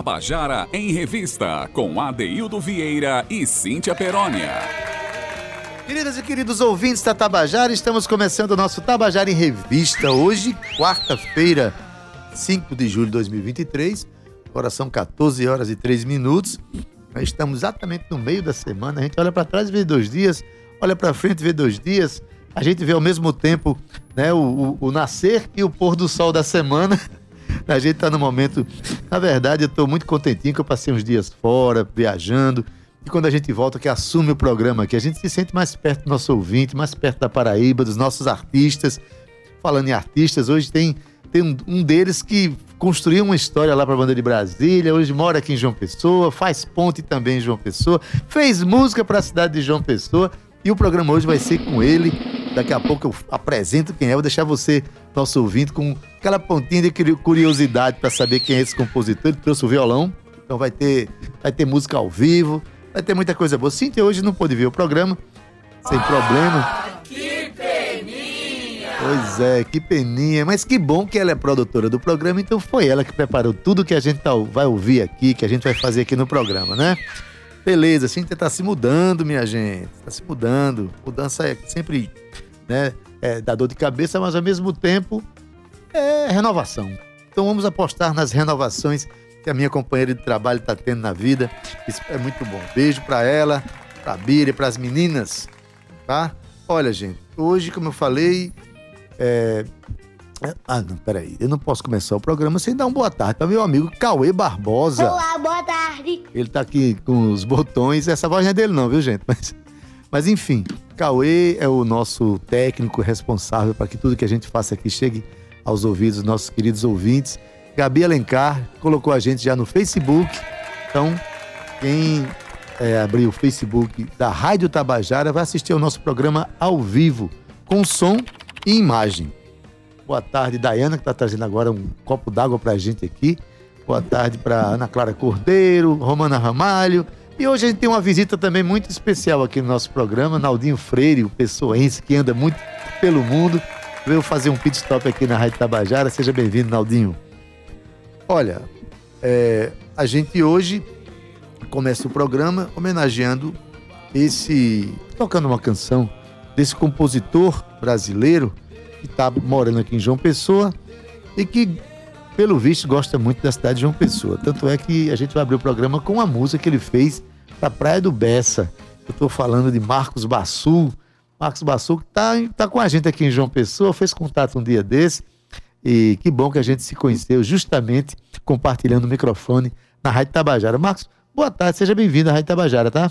Tabajara em Revista, com Adeildo Vieira e Cíntia Perónia. Queridas e queridos ouvintes da Tabajara, estamos começando o nosso Tabajara em Revista. Hoje, quarta-feira, 5 de julho de 2023. Agora são 14 horas e 3 minutos. Nós estamos exatamente no meio da semana. A gente olha para trás e vê dois dias, olha para frente e vê dois dias. A gente vê ao mesmo tempo né, o, o, o nascer e o pôr do sol da semana. A gente está no momento. Na verdade, eu estou muito contentinho que eu passei uns dias fora, viajando. E quando a gente volta, que assume o programa aqui, a gente se sente mais perto do nosso ouvinte, mais perto da Paraíba, dos nossos artistas. Falando em artistas, hoje tem, tem um, um deles que construiu uma história lá para a banda de Brasília, hoje mora aqui em João Pessoa, faz ponte também em João Pessoa, fez música para a cidade de João Pessoa. E o programa hoje vai ser com ele. Daqui a pouco eu apresento quem é, vou deixar você, nosso ouvinte, com aquela pontinha de curiosidade para saber quem é esse compositor. Ele trouxe o violão, então vai ter, vai ter música ao vivo, vai ter muita coisa boa. Cíntia hoje não pôde ver o programa, sem problema. Ah, que peninha! Pois é, que peninha. Mas que bom que ela é produtora do programa, então foi ela que preparou tudo que a gente tá, vai ouvir aqui, que a gente vai fazer aqui no programa, né? Beleza, a Cíntia tá se mudando, minha gente. Tá se mudando. Mudança é sempre, né? É, dá dor de cabeça, mas ao mesmo tempo é renovação. Então vamos apostar nas renovações que a minha companheira de trabalho está tendo na vida. Isso é muito bom. Beijo para ela, para a Bíria, para as meninas, tá? Olha, gente, hoje, como eu falei, é... Ah, não, peraí. Eu não posso começar o programa sem dar uma boa tarde para meu amigo Cauê Barbosa. Olá, boa tarde. Ele tá aqui com os botões. Essa voz não é dele, não, viu, gente? Mas, mas enfim, Cauê é o nosso técnico responsável para que tudo que a gente faça aqui chegue aos ouvidos dos nossos queridos ouvintes. Gabi Alencar colocou a gente já no Facebook. Então, quem é, abrir o Facebook da Rádio Tabajara vai assistir ao nosso programa ao vivo, com som e imagem. Boa tarde, Dayana, que está trazendo agora um copo d'água para a gente aqui. Boa tarde para Ana Clara Cordeiro, Romana Ramalho. E hoje a gente tem uma visita também muito especial aqui no nosso programa, Naldinho Freire, o pessoense que anda muito pelo mundo veio fazer um pit stop aqui na Rádio Tabajara. Seja bem-vindo, Naldinho. Olha, é, a gente hoje começa o programa homenageando esse. tocando uma canção desse compositor brasileiro que está morando aqui em João Pessoa e que, pelo visto, gosta muito da cidade de João Pessoa. Tanto é que a gente vai abrir o programa com uma música que ele fez da Praia do Bessa. Eu estou falando de Marcos Bassul Marcos Bassu, que está tá com a gente aqui em João Pessoa, fez contato um dia desse. E que bom que a gente se conheceu justamente compartilhando o microfone na Rádio Tabajara. Marcos, boa tarde, seja bem-vindo à Rádio Tabajara, tá?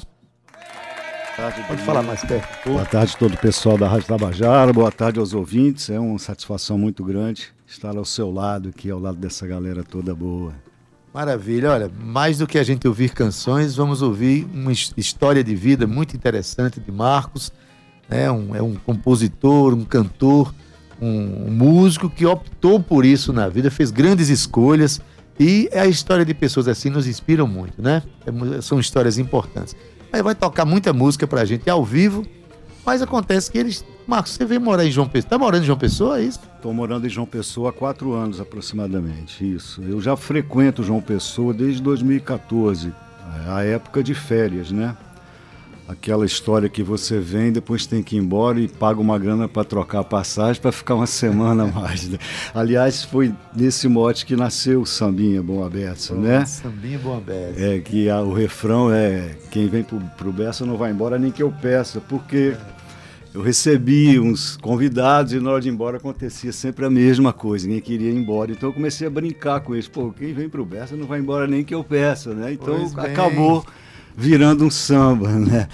Tarde, Pode falar mais perto. Boa tarde a todo o pessoal da Rádio Tabajara, boa tarde aos ouvintes. É uma satisfação muito grande estar ao seu lado, aqui ao lado dessa galera toda boa. Maravilha, olha, mais do que a gente ouvir canções, vamos ouvir uma história de vida muito interessante de Marcos né? Um, é um compositor, um cantor, um, um músico que optou por isso na vida, fez grandes escolhas e a história de pessoas assim nos inspiram muito, né? É, são histórias importantes. Aí vai tocar muita música pra gente ao vivo, mas acontece que eles. Marcos, você veio morar em João Pessoa. Tá morando em João Pessoa, é isso? Estou morando em João Pessoa há quatro anos aproximadamente, isso. Eu já frequento João Pessoa desde 2014, a época de férias, né? Aquela história que você vem, depois tem que ir embora e paga uma grana para trocar a passagem para ficar uma semana mais. Né? Aliás, foi nesse mote que nasceu o Sambinha Bom Aberto, né? Sambinha Bom Aberto. É que a, o refrão é quem vem pro, pro Bessa não vai embora nem que eu peça, porque é. eu recebi uns convidados e na hora de ir embora acontecia sempre a mesma coisa, ninguém queria ir embora. Então eu comecei a brincar com eles, pô, quem vem pro Bessa não vai embora nem que eu peça, né? Então acabou virando um samba, né?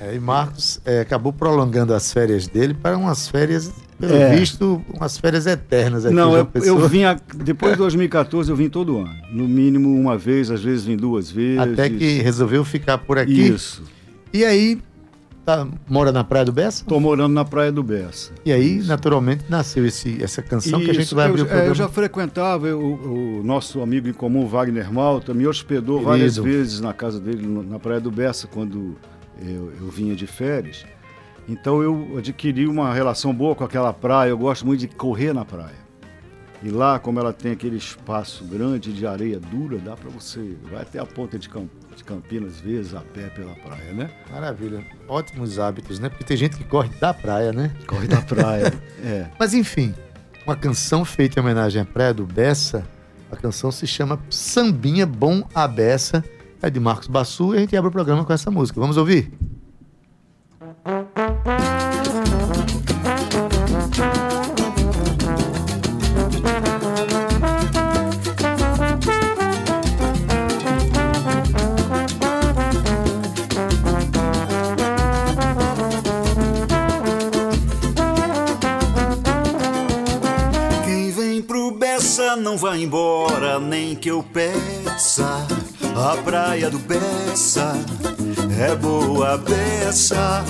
É, e Marcos é, acabou prolongando as férias dele para umas férias, pelo é. visto, umas férias eternas aqui. Não, eu, eu vinha, depois de 2014 eu vim todo ano. No mínimo uma vez, às vezes vim duas vezes. Até que resolveu ficar por aqui. Isso. E aí, tá, mora na Praia do Bessa? Estou morando na Praia do Bessa. E aí, Isso. naturalmente, nasceu esse, essa canção Isso. que a gente vai abrir eu, o programa. Eu já frequentava, o, o, nosso amigo em comum, Wagner Malta, me hospedou Querido. várias vezes na casa dele, na Praia do Bessa, quando eu, eu vinha de férias. Então eu adquiri uma relação boa com aquela praia, eu gosto muito de correr na praia. E lá, como ela tem aquele espaço grande de areia dura, dá para você. Vai até a ponta de, Camp, de Campinas, às vezes, a pé pela praia, né? Maravilha. Ótimos hábitos, né? Porque tem gente que corre da praia, né? Corre da praia. é. Mas enfim, uma canção feita em homenagem à praia do Bessa. A canção se chama Sambinha Bom a Beça. É de Marcos Bassu e a gente abre o programa com essa música. Vamos ouvir? Praia do Bessa é boa beça.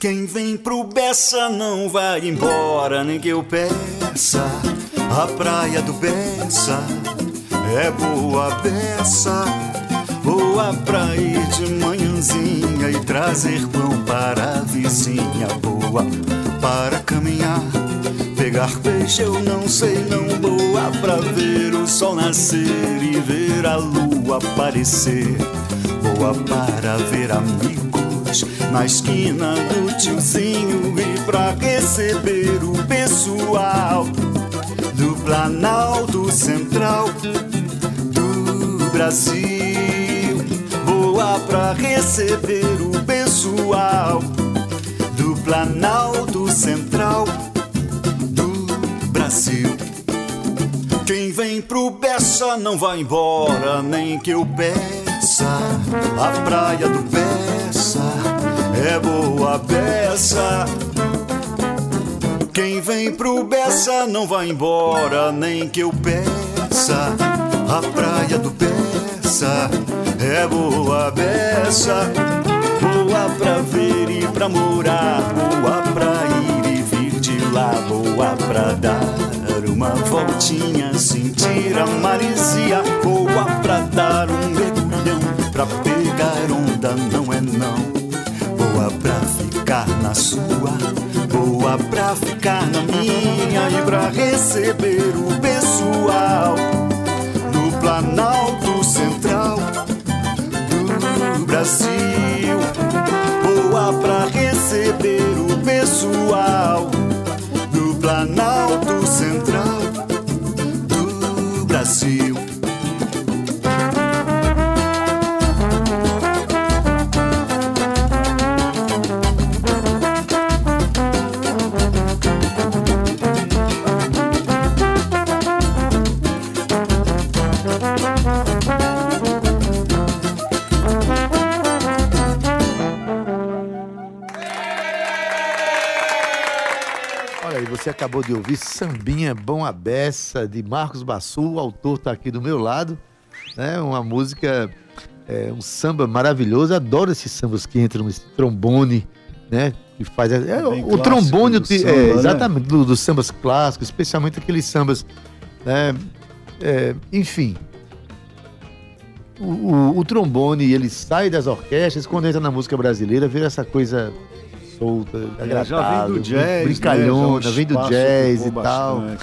Quem vem pro Bessa não vai embora, nem que eu peça. A praia do Bessa é boa beça. Boa pra ir de manhãzinha e trazer pão para a vizinha. Boa para caminhar Pegar peixe eu não sei, não boa pra ver o sol nascer e ver a lua aparecer. Boa para ver amigos na esquina do tiozinho e pra receber o pessoal do Planalto Central do Brasil. Boa pra receber o pessoal do Planalto Central Quem vem pro Bessa não vai embora, nem que eu peça. A praia do Bessa é boa beça. Quem vem pro Bessa não vai embora, nem que eu peça. A praia do Bessa é boa beça. Boa pra ver e pra morar, boa pra ir e vir de lá, boa pra dar uma voltinha, sentir a maresia, boa pra dar um mergulhão, pra pegar onda não é não, boa pra ficar na sua, boa pra ficar na minha e pra receber o pessoal do Planalto Central do Brasil, boa pra receber o pessoal de ouvir Sambinha Bom a Beça, de Marcos Bassu, o autor está aqui do meu lado. Né? Uma música, é, um samba maravilhoso. Adoro esses sambas que entram, esse trombone, né? Que faz. É, é, o trombone, samba, é, exatamente, né? dos do sambas clássicos, especialmente aqueles sambas. Né? É, enfim, o, o, o, trombone ele sai das orquestras, quando entra na música brasileira, vira essa coisa solta, agradável. Já vem do jazz, brincalhona, né? vem do jazz e tal. Né?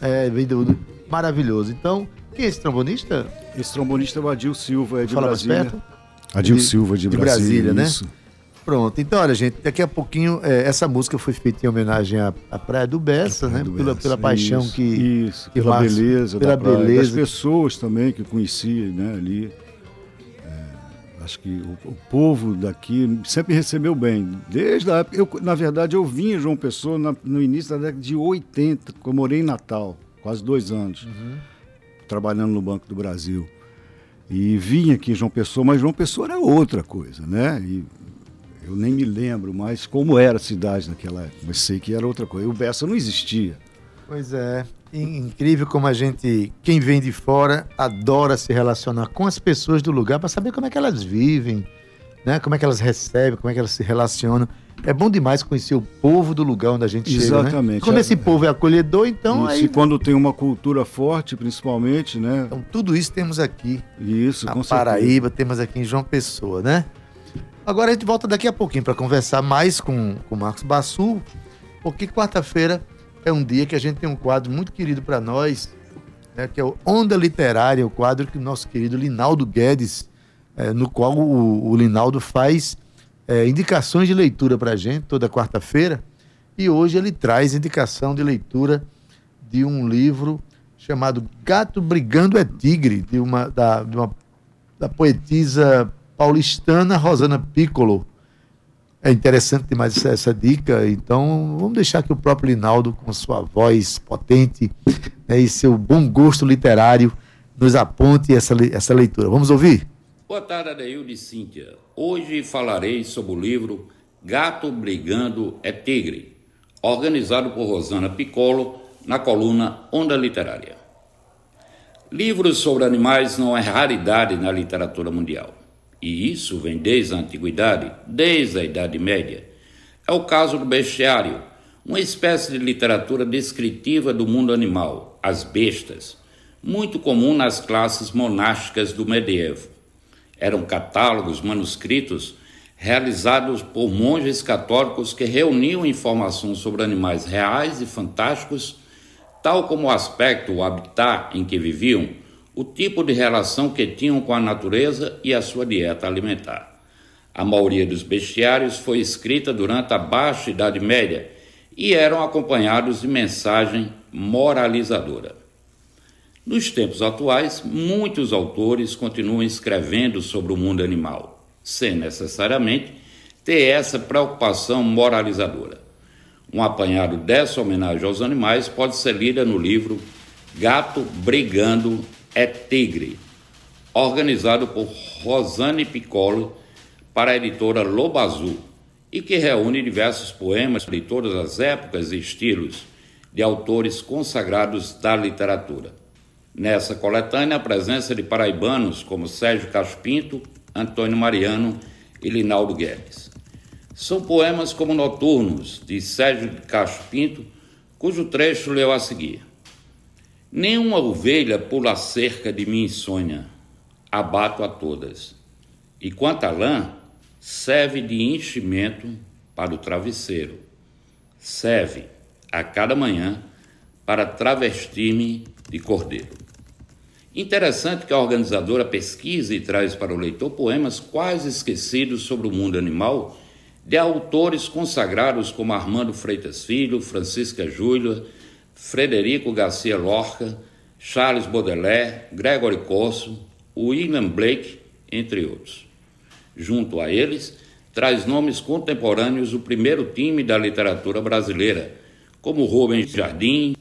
É, vem do, maravilhoso. Então, quem é esse trombonista? Esse trombonista é o Adil Silva, é de Fala Brasília. Adil de, Silva, de, de Brasília, né? Isso. Pronto, então olha gente, daqui a pouquinho é, essa música foi feita em homenagem à, à Praia do Bessa, né? Do pela, Bessa. pela paixão isso, que. Isso, que pela Marcos, beleza, pela beleza. das pessoas também que eu conhecia né, ali. Acho que o, o, povo daqui sempre recebeu bem. Desde a época, eu, na verdade, eu vim em João Pessoa na, no início da década de 80, eu morei em Natal, quase dois anos, uhum. trabalhando no Banco do Brasil. E vim aqui em João Pessoa, mas João Pessoa era outra coisa, né? E eu nem me lembro mais como era a cidade naquela época, mas sei que era outra coisa. E o Bessa não existia. Pois é. Incrível como a gente, quem vem de fora, adora se relacionar com as pessoas do lugar para saber como é que elas vivem, né? Como é que elas recebem, como é que elas se relacionam. É bom demais conhecer o povo do lugar onde a gente Exatamente. chega, né? Exatamente. Quando esse povo é acolhedor, então isso, aí... E quando tem uma cultura forte, principalmente, né? Então tudo isso temos aqui. Isso, na Paraíba, temos aqui em João Pessoa, né? Agora a gente volta daqui a pouquinho para conversar mais com o Marcos Bassu, porque quarta-feira é um dia que a gente tem um quadro muito querido para nós, né, que é o Onda Literária, o quadro que o nosso querido Linaldo Guedes, é, no qual o, o, Linaldo faz é, indicações de leitura para a gente toda quarta-feira. E hoje ele traz indicação de leitura de um livro chamado Gato Brigando é Tigre, de uma, da, de uma, da poetisa paulistana Rosana Piccolo. É interessante demais essa, essa, dica, então vamos deixar que o próprio Linaldo, com sua voz potente né, e seu bom gosto literário, nos aponte essa, essa leitura. Vamos ouvir? Boa tarde, Adeildo e Cíntia. Hoje falarei sobre o livro Gato Brigando é Tigre, organizado por Rosana Piccolo na coluna Onda Literária. Livros sobre animais não é raridade na literatura mundial. E isso vem desde a antiguidade, desde a Idade Média. É o caso do bestiário, uma espécie de literatura descritiva do mundo animal, as bestas, muito comum nas classes monásticas do medievo. Eram catálogos manuscritos realizados por monges católicos que reuniam informações sobre animais reais e fantásticos, tal como o aspecto, o habitat em que viviam, o tipo de relação que tinham com a natureza e a sua dieta alimentar. A maioria dos bestiários foi escrita durante a Baixa Idade Média e eram acompanhados de mensagem moralizadora. Nos tempos atuais, muitos autores continuam escrevendo sobre o mundo animal, sem necessariamente ter essa preocupação moralizadora. Um apanhado dessa homenagem aos animais pode ser lida no livro Gato Brigando é Tigre, organizado por Rosane Piccolo para a editora Lobo Azul e que reúne diversos poemas de todas as épocas e estilos de autores consagrados da literatura. Nessa coletânea, a presença de paraibanos como Sérgio Caspinto, Antônio Mariano e Linaldo Guedes. São poemas como Noturnos, de Sérgio Caspinto, cujo trecho leu a seguir. Nenhuma ovelha pula cerca de minha insônia, abato a todas. E quanto à lã, serve de enchimento para o travesseiro. Serve a cada manhã para travestir-me de cordeiro. Interessante que a organizadora pesquisa e traz para o leitor poemas quase esquecidos sobre o mundo animal de autores consagrados como Armando Freitas Filho, Francisca Júlia, Frederico Garcia Lorca, Charles Baudelaire, Gregory Corso, William Blake, entre outros. Junto a eles, traz nomes contemporâneos do primeiro time da literatura brasileira, como Rubens Jardim,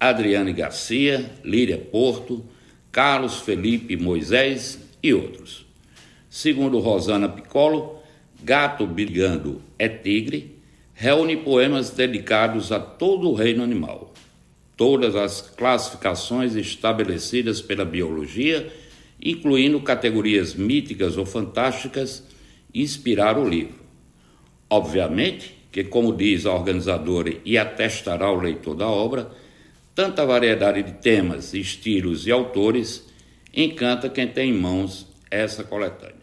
Adriane Garcia, Líria Porto, Carlos Felipe Moisés e outros. Segundo Rosana Piccolo, Gato Brigando é Tigre reúne poemas dedicados a todo o reino animal todas as classificações estabelecidas pela biologia, incluindo categorias míticas ou fantásticas, inspiraram o livro. Obviamente que, como diz a organizadora e atestará o leitor da obra, tanta variedade de temas, estilos e autores encanta quem tem em mãos essa coletânea.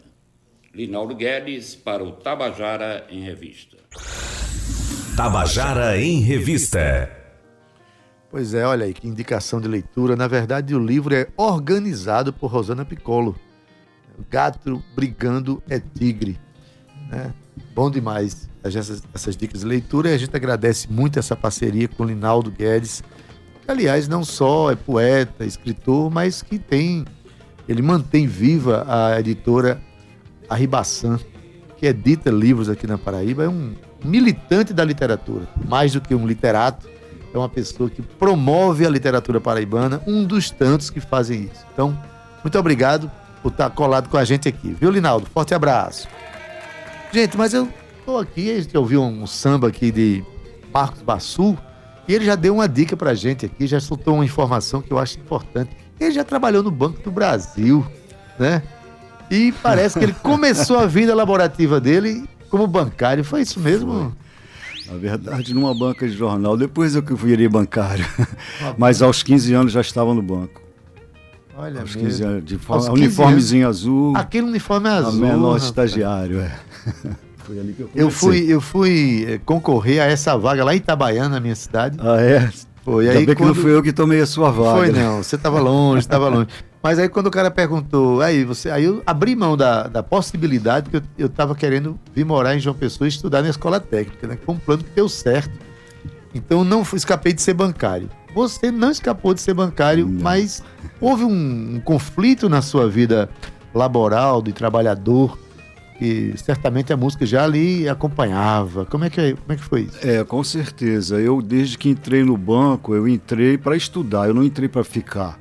Linaldo Guedes para o Tabajara em Revista. Tabajara em Revista. Pois é, olha aí, que indicação de leitura. Na verdade, o livro é organizado por Rosana Piccolo. Gato Brigando é Tigre. Né? Bom demais essas, essas dicas de leitura e a gente agradece muito essa parceria com o Linaldo Guedes, que, aliás, não só é poeta, escritor, mas que tem. Ele mantém viva a editora Arribaçã, que edita livros aqui na Paraíba, é um militante da literatura, mais do que um literato é uma pessoa que promove a literatura paraibana, um dos tantos que fazem isso. Então, muito obrigado por estar colado com a gente aqui, viu, Linaldo? Forte abraço. Gente, mas eu tô aqui, a gente ouviu um samba aqui de Marcos Bassu, e ele já deu uma dica pra gente aqui, já soltou uma informação que eu acho importante. Ele já trabalhou no Banco do Brasil, né? E parece que ele começou a vida laborativa dele como bancário. Foi isso mesmo? Foi. Na verdade, numa banca de jornal. Depois eu que virei bancário. Mas aos 15 anos já estava no banco. Olha aos 15 anos, de aos uniformezinho anos. azul. Aquele uniforme azul. A menor estagiário, é. Foi ali que eu Eu fui, eu fui eh, concorrer a essa vaga lá em Itabaiana, na minha cidade. Ah, é? Foi. Ainda Aí, bem que não quando- fui eu que tomei a sua vaga. Foi não, você estava longe, estava longe. Mas aí quando o cara perguntou, aí você, aí eu abri mão da, da possibilidade que eu, eu tava querendo vir morar em João Pessoa e estudar na escola técnica, né? Que foi um plano que deu certo. Então eu não fui- escapei de ser bancário. Você não escapou de ser bancário, Não. mas houve um, um conflito na sua vida laboral, de trabalhador, que certamente a música já lhe acompanhava. Como é que, como é que foi isso? É, com certeza. Eu, desde que entrei no banco, eu entrei para estudar, eu não entrei para ficar.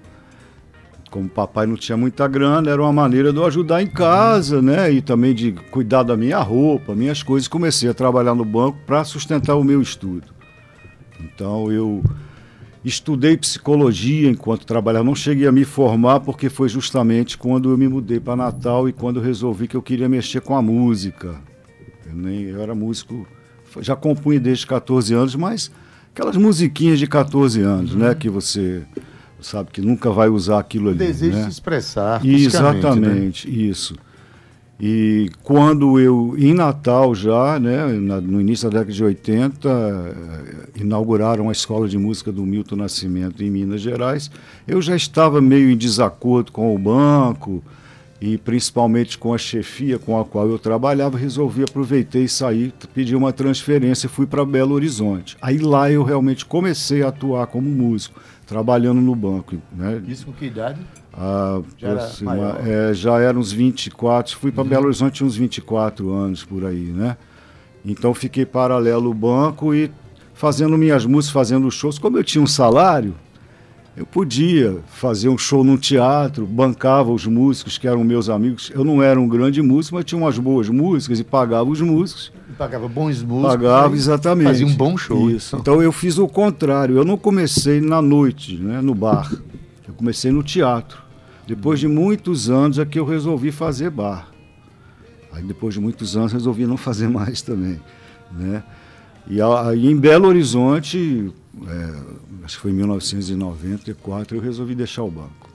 Como papai não tinha muita grana, era uma maneira de eu ajudar em casa, né? E também de cuidar da minha roupa, minhas coisas. Comecei a trabalhar no banco para sustentar o meu estudo. Então eu estudei psicologia enquanto trabalhava. Não cheguei a me formar porque foi justamente quando eu me mudei para Natal e quando eu resolvi que eu queria mexer com a música. Eu, nem, eu era músico, já compunha desde 14 anos, mas aquelas musiquinhas de 14 anos, né? Que você sabe que nunca vai usar aquilo ali. Desejo né? se expressar. artisticamente, né? Exatamente, isso. E quando eu, em Natal já, né, no início da década de 80, eh, inauguraram a Escola de Música do Milton Nascimento em Minas Gerais, eu já estava meio em desacordo com o banco e principalmente com a chefia com a qual eu trabalhava, resolvi, aproveitei e saí, pedi uma transferência e fui para Belo Horizonte. Aí lá eu realmente comecei a atuar como músico, trabalhando no banco. Né? Isso com que idade? Ah, Já era maior. Uhum. é, já era uns 24, fui para Belo Horizonte uns 24 anos por aí, né? Então fiquei paralelo ao banco e fazendo minhas músicas, fazendo shows. Como eu tinha um salário, eu podia fazer um show num teatro, bancava os músicos que eram meus amigos. Eu não era um grande músico, mas tinha umas boas músicas e pagava os músicos. Pagava bons músicos. Pagava, aí exatamente. Fazia um bom show. Isso. Então eu fiz o contrário. Eu não comecei na noite, né, no bar. Eu comecei no teatro. Depois de muitos anos é que eu resolvi fazer bar. Aí depois de muitos anos resolvi não fazer mais também, né? E aí em Belo Horizonte, é, acho que foi em 1994, eu resolvi deixar o banco.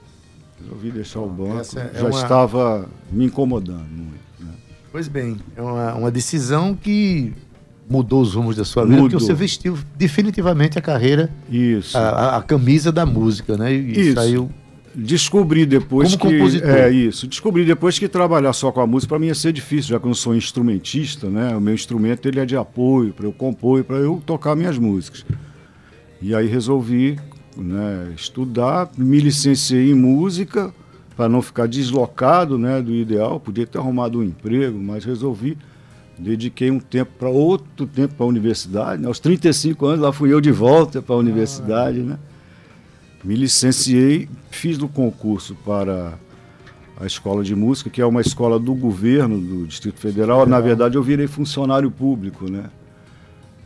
Resolvi deixar o banco. essa é Já uma- estava me incomodando muito. Pois bem, é uma, uma decisão que mudou os rumos da sua vida, porque Mudou. você vestiu definitivamente a carreira, Isso. a, a- a camisa da música, né? E Isso. saiu. Descobri depois Como que compositor. é isso. Descobri depois que trabalhar só com a música para mim ia ser difícil, já que eu não sou instrumentista, né? O meu instrumento ele é de apoio para eu compor, para eu tocar minhas músicas. E aí resolvi, né, estudar, me licenciei em música para não ficar deslocado, né, do ideal. Podia ter arrumado um emprego, mas resolvi dediquei um tempo para outro tempo para a universidade. Né? Aos 35 anos lá fui eu de volta para a universidade, né? Me licenciei, fiz o concurso para a escola de música, que é uma escola do governo do Distrito Federal. Na verdade, eu virei funcionário público, né?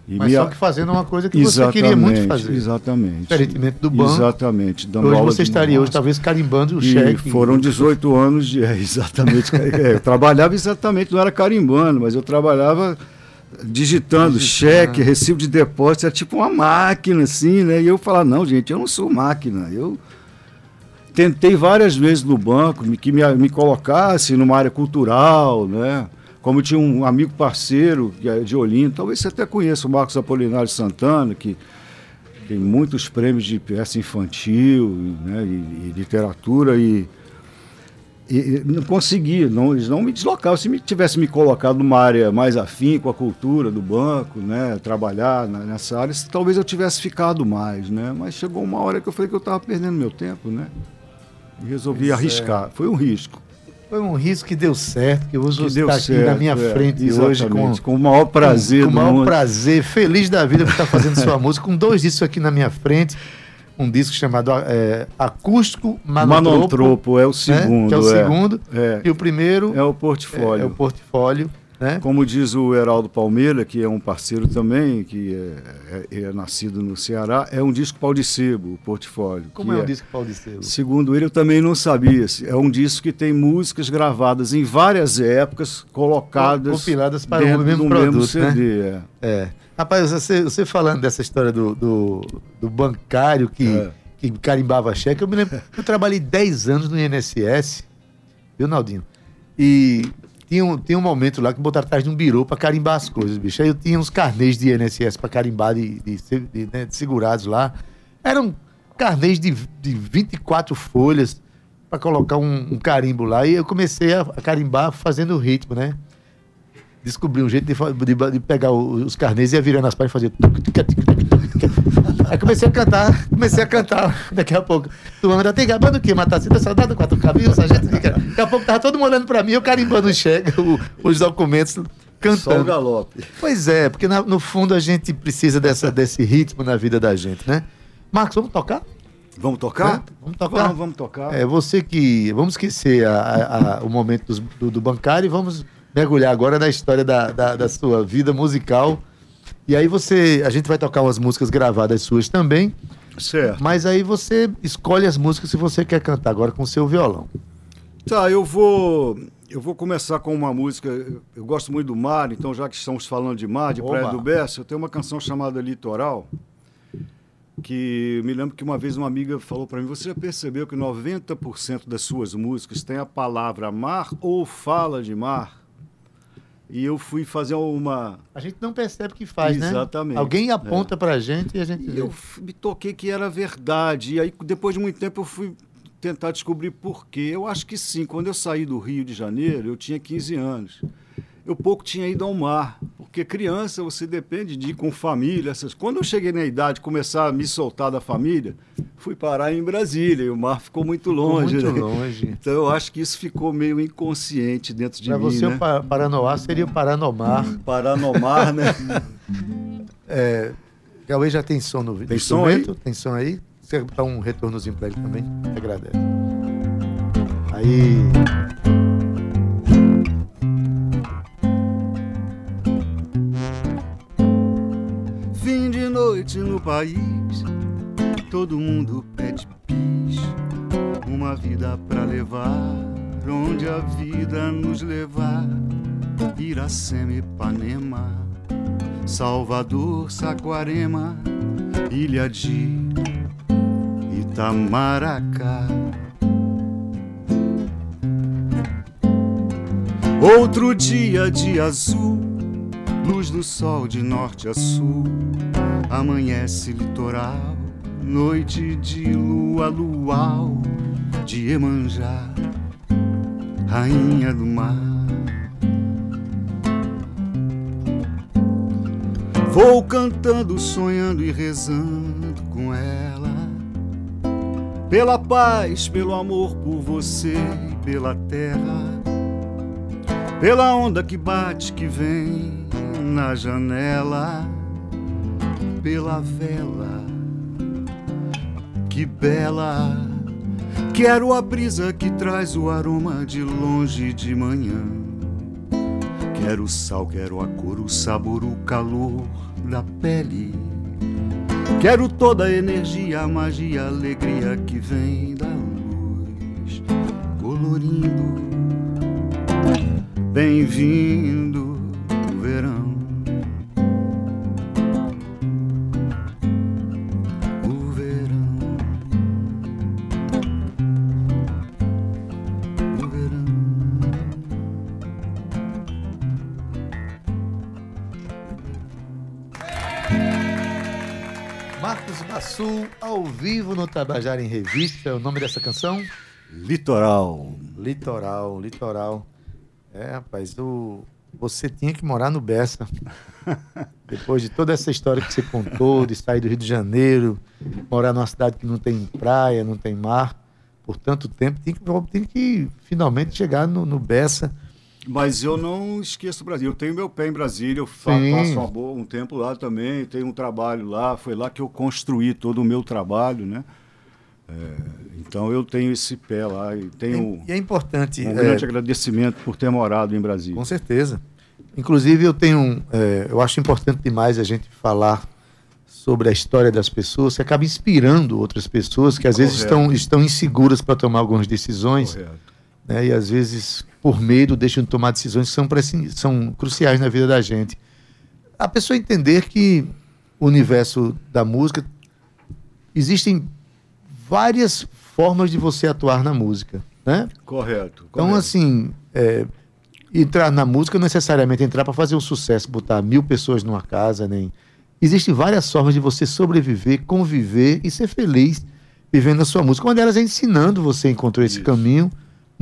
E Mas me só que fazendo uma coisa que você queria muito fazer. Exatamente. Diferentemente do banco. Exatamente. Hoje você estaria hoje talvez carimbando o E cheque. foram 18 anos de. É, exatamente. é, eu trabalhava exatamente, não era carimbando, mas eu trabalhava digitando, cheque, recibo de depósito, era tipo uma máquina, assim, né? E eu falava, não, gente, eu não sou máquina. Eu tentei várias vezes no banco que me, me colocasse numa área cultural, né? Como tinha um amigo parceiro é de Olinda, talvez você até conheça o Marcos Apolinário Santana, que tem muitos prêmios de peça infantil né, e, e literatura e, e- não conseguia, não, eles não me deslocavam. Se me tivesse me colocado numa área mais afim com a cultura do banco, né, trabalhar na- nessa área, talvez eu tivesse ficado mais, né? Mas chegou uma hora que eu falei que eu estava perdendo meu tempo, né? E resolvi Pois é. arriscar. Foi um risco. Foi um risco que deu certo, que hoje Que você está aqui na minha é, frente hoje com, com o maior prazer com o maior mundo. prazer, feliz da vida por estar fazendo sua música, com dois discos aqui na minha frente. Um disco chamado é, Acústico Manotropo, Manontropo é o né? segundo. que é o é. segundo. É. E o primeiro É o é, portfólio. é o portfólio. Né? Como diz o Heraldo Palmeira, que é um parceiro também, que é, é- é nascido no Ceará, é um disco pau de sebo, o portfólio. Como é o disco Paulo de Selo? Segundo ele, eu também não sabia. É um disco que tem músicas gravadas em várias épocas, colocadas Compiladas para o mesmo produto, mesmo CD. é. É. Rapaz, você, você falando dessa história do, do, do bancário que, É. que carimbava cheque, eu me lembro. Eu trabalhei 10 anos no INSS, viu, Naldinho? E tinha um, tinha um momento lá que botaram atrás de um birô pra carimbar as coisas, bicho. Aí eu tinha uns carnês de INSS pra carimbar de, de, de, né, de segurados lá. Eram carnês de, de 24 folhas para colocar um, um, carimbo lá. E eu comecei a, a carimbar fazendo ritmo, né? Descobri um jeito de, de, de pegar os carnês e ia virando as páginas e fazer. Aí comecei a cantar, comecei a cantar. Daqui a pouco, tu anda, tem gabando o quê? Matacita, soldado, quatro caminhos, sargento. Daqui a pouco tava todo mundo olhando pra mim, eu carimbando o cheque, os documentos, cantando. Só o galope. Pois é, porque na, no fundo a gente precisa dessa, desse ritmo na vida da gente, né? Marcos, vamos tocar? Vamos tocar? Vamos tocar? Vamos, vamos, tocar. É, você que. Vamos esquecer a, a, a, o momento do, do, bancário e vamos mergulhar agora na história da, da, da, sua vida musical. E aí você. A gente vai tocar umas músicas gravadas suas também. Certo. Mas aí você escolhe as músicas se você quer cantar agora com o seu violão. Tá, eu vou. Eu vou começar com uma música. Eu gosto muito do mar, então já que estamos falando de mar, de Oba. Praia do Bessa, eu tenho uma canção chamada Litoral que me lembro que uma vez uma amiga falou para mim: Você já percebeu que 90% das suas músicas tem a palavra mar ou fala de mar? E eu fui fazer uma. A gente não percebe que faz, Exatamente, né? Exatamente. Alguém aponta é. para a gente e a gente. E eu me toquei que era verdade. E aí, depois de muito tempo, eu fui tentar descobrir por quê. Eu acho que sim. Quando eu saí do Rio de Janeiro, eu tinha 15 anos eu pouco tinha ido ao mar, porque criança você depende de ir com família. Essas... Quando eu cheguei na idade de começar a me soltar da família, fui parar em Brasília e o mar ficou muito longe. Ficou muito né? longe. Então eu acho que isso ficou meio inconsciente dentro de pra mim. Para você, né? o Paranoá seria o Paranomar. Paranomar, né? é, Cauê já tem som no tem som aí? Tem som aí? Você dá um retornozinho para ele também? Agradece. Aí. Noite no país, todo mundo pede bis, uma vida pra levar, onde a vida nos levar. Iracema, Ipanema, Salvador, Saquarema, Ilha de Itamaracá. Outro dia de azul, luz do sol de norte a sul Amanhece litoral, noite de lua luau, de Emanjá, rainha do mar. Vou cantando, sonhando e rezando com ela, pela paz, pelo amor por você e pela terra, pela onda que bate, que vem na janela pela vela. Que bela! Quero a brisa que traz o aroma de longe de manhã. Quero o sal, quero a cor, o sabor, o calor da pele. Quero toda a energia, a magia, a alegria que vem da luz, colorindo. Bem-vindo, ao vivo no Tabajara em Revista. É o nome dessa canção? Litoral. Litoral, litoral. É, rapaz, o... você tinha que morar no Bessa. Depois de toda essa história que você contou, de sair do Rio de Janeiro, morar numa cidade que não tem praia, não tem mar, por tanto tempo, tem que, tem que finalmente chegar no, no Bessa mas eu não esqueço o Brasil. Eu tenho meu pé em Brasília, eu passo uma boa, um tempo lá também, tenho um trabalho lá. Foi lá que eu construí todo o meu trabalho, né? É, então eu tenho esse pé lá e tenho. E é importante. Um grande é, agradecimento por ter morado em Brasília. Com certeza. Inclusive eu tenho, é, eu acho importante demais a gente falar sobre a história das pessoas, que acaba inspirando outras pessoas que às Correto. vezes estão, estão inseguras para tomar algumas decisões. Correto né? E às vezes, por medo, deixam de tomar decisões que são, são cruciais na vida da gente. A pessoa entender que o universo da música existem várias formas de você atuar na música, né? Correto. Então, correto. assim, é, entrar na música não necessariamente entrar para fazer um sucesso, botar mil pessoas numa casa, nem. Existem várias formas de você sobreviver, conviver e ser feliz vivendo a sua música. Uma delas é ensinando você encontrou esse Isso. caminho,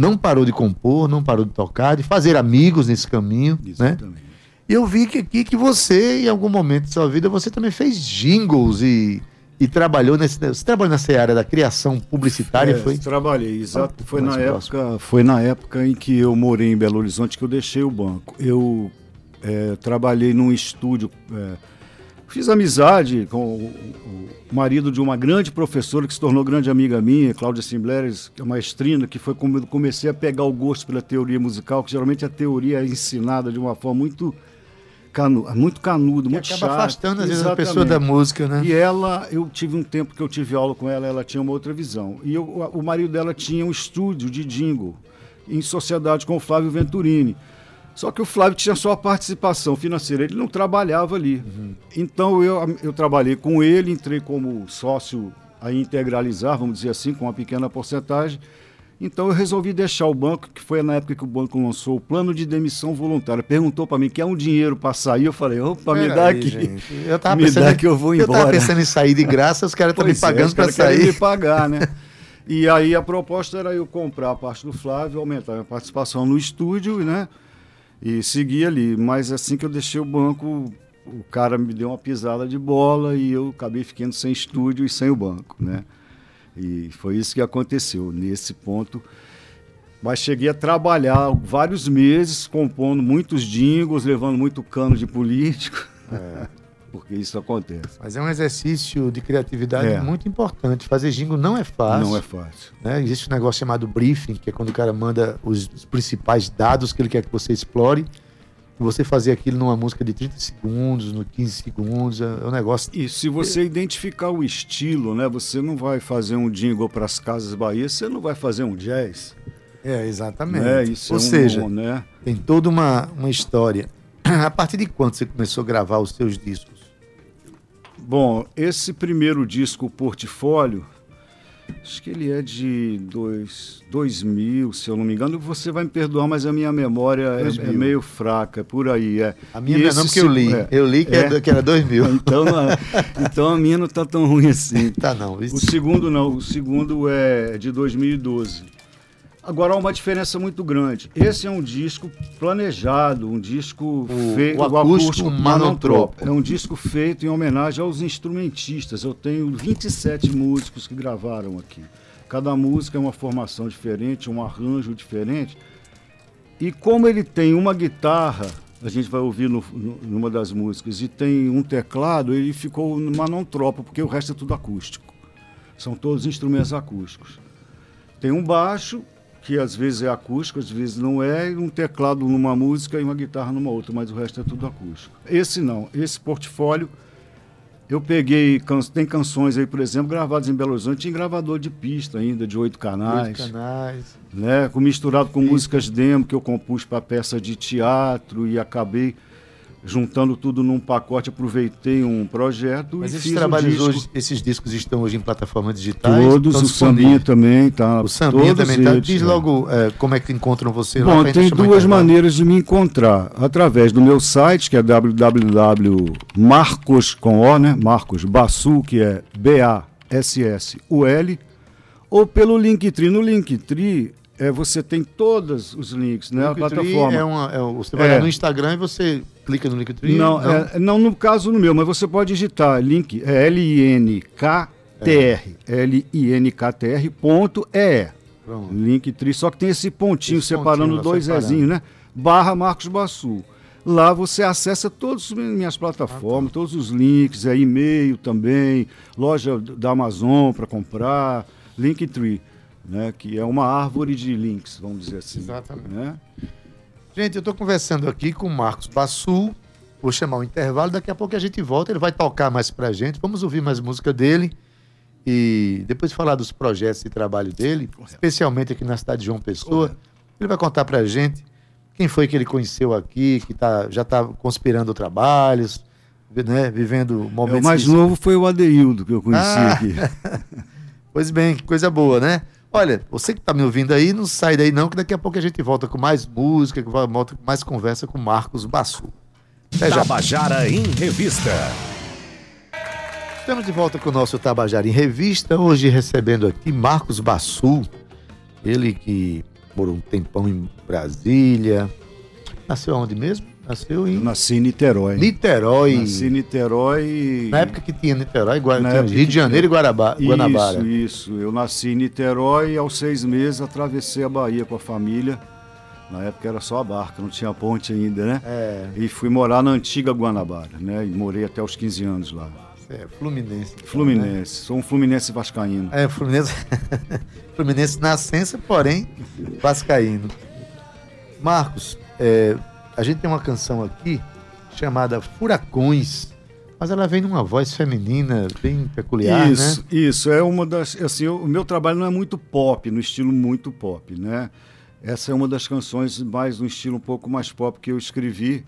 não parou de compor, não parou de tocar, de fazer amigos nesse caminho, né? Exatamente. né? E eu vi que aqui que você, em algum momento da sua vida, você também fez jingles e e trabalhou nesse. Você trabalhou nessa área da criação publicitária? É, foi? Trabalhei, exato. Ah, foi, na época, foi na época em que eu morei em Belo Horizonte que eu deixei o banco. Eu é, trabalhei num estúdio. É, fiz amizade com o, o, marido de uma grande professora que se tornou grande amiga minha, Cláudia Simbleres, que é maestrina, que foi como eu comecei a pegar o gosto pela teoria musical, que geralmente a teoria é ensinada de uma forma muito canu, muito canudo, que muito acaba chato. afastando às vezes a pessoa da música, né? E ela, eu tive um tempo que eu tive aula com ela, ela tinha uma outra visão. E eu, o marido dela tinha um estúdio de jingle em sociedade com o Flávio Venturini. Só que o Flávio tinha só a participação financeira, ele não trabalhava ali. Uhum. Então eu, eu trabalhei com ele, entrei como sócio a integralizar, vamos dizer assim, com uma pequena porcentagem. Então eu resolvi deixar o banco, que foi na época que o banco lançou o plano de demissão voluntária. Perguntou para mim, quer um dinheiro para sair? Eu falei, opa, me dá aqui. Gente. Eu tava me pensando, dá que eu vou embora. Eu tava pensando em sair de graça, os caras estão me é, pagando é, para sair. me pagar, né? E aí a proposta era eu comprar a parte do Flávio, aumentar a minha participação no estúdio, né? E seguir ali. Mas assim que eu deixei o banco, o cara me deu uma pisada de bola e eu acabei ficando sem estúdio e sem o banco, né? E foi isso que aconteceu nesse ponto. Mas cheguei a trabalhar vários meses compondo muitos jingles, levando muito cano de político. É. Porque isso acontece. Mas é um exercício de criatividade é. muito importante. Fazer jingle não é fácil. Não é fácil. Né? Existe um negócio chamado briefing, que é quando o cara manda os, os principais dados que ele quer que você explore você fazer aquilo numa música de 30 segundos, no 15 segundos, é, é um negócio. E se você identificar o estilo, né? Você não vai fazer um jingle para as Casas Bahia, você não vai fazer um jazz. É, exatamente. Né? Isso Ou é um seja, bom, né? tem toda uma, uma história. A partir de quando você começou a gravar os seus discos? Bom, esse primeiro disco, Portfólio, Acho que ele é de dois, 2000, se eu não me engano. Você vai me perdoar, mas a minha memória é, é, meio fraca, por aí. É. A minha não é porque eu li. É, eu li que, é, é. que era 2000. Então, não, então a minha não está tão ruim assim. tá não. Isso... O segundo não, o segundo é de 2012. Agora há uma diferença muito grande. Esse é um disco planejado, um disco feito. O acústico, acústico. É um disco feito em homenagem aos instrumentistas. Eu tenho 27 músicos que gravaram aqui. Cada música é uma formação diferente, um arranjo diferente. E como ele tem uma guitarra, a gente vai ouvir no, no, numa das músicas, e tem um teclado, ele ficou no Manontropo, porque o resto é tudo acústico. São todos instrumentos acústicos. Tem um baixo, que às vezes é acústico, às vezes não é, um teclado numa música e uma guitarra numa outra, mas o resto é tudo acústico. Esse não, esse portfólio eu peguei, tem canções aí, por exemplo, gravadas em Belo Horizonte em gravador de pista ainda, de oito canais. Oito canais. Né, com, misturado com músicas demo que eu compus para peça de teatro e acabei juntando tudo num pacote, aproveitei um projeto Mas e esses trabalhos um hoje, esses discos estão hoje em plataformas digitais? Todos, o Sambinha também tá. O Sambinha também tá. Diz é. logo é, como é que encontram você Bom, tem duas maneiras de me encontrar. Através do meu site, que é www.marcos, com O, né? Marcos Bassul, que é B-A-S-S-U-L, ou pelo Linktree. No Linktree é, você tem todos os links, né? A plataforma. É uma, é, você vai é. no Instagram e você clica no Linktree? Não, não. É, não no caso no meu, mas você pode digitar link, é L-I-N-K-T-R, é. L-I-N-K-T-R ponto E. Linktree, só que tem esse pontinho esse separando pontinho dois Ezinhos, né? Barra Marcos Bassu. Lá você acessa todas as minhas plataformas, ah, tá. todos os links, é e-mail também, loja da Amazon para comprar, Linktree né, que é uma árvore de links, vamos dizer assim. Exatamente. Né? Gente, eu estou conversando aqui com o Marcos Bassul. Vou chamar o intervalo, daqui a pouco a gente volta, ele vai tocar mais pra gente. Vamos ouvir mais música dele e depois falar dos projetos de trabalho dele, Correto. especialmente aqui na cidade de João Pessoa. Correto. Ele vai contar pra gente quem foi que ele conheceu aqui, que tá, já está conspirando trabalhos, né, vivendo momentos. É, o mais novo foi o Adeildo que eu conheci ah. aqui. pois bem, coisa boa, né? Olha, você que está me ouvindo aí, não sai daí não, que daqui a pouco a gente volta com mais música, volta com mais conversa com Marcos Bassu. Tabajara em Revista. Estamos de volta com o nosso Tabajara em Revista, hoje recebendo aqui Marcos Bassu, ele que morou um tempão em Brasília. Nasceu onde mesmo? Nasceu em. Eu nasci em Niterói. Niterói. Nasci em Niterói. Na época que tinha Niterói, Guara... Rio de Janeiro e Guarabá... Guanabara. Isso, isso. Eu nasci em Niterói e aos seis meses atravessei a Bahia com a família. Na época era só a barca, não tinha ponte ainda, né? É. E fui morar na antiga Guanabara, né? E morei até os 15 anos lá. É, Fluminense. Fluminense. Né? Sou um Fluminense vascaíno. É, Fluminense. Fluminense nascença, porém vascaíno. Marcos, é, a gente tem uma canção aqui chamada Furacões, mas ela vem numa voz feminina bem peculiar, isso, né? Isso, é uma das. Assim, o meu trabalho não é muito pop, no estilo muito pop, né? Essa é uma das canções mais no estilo um pouco mais pop que eu escrevi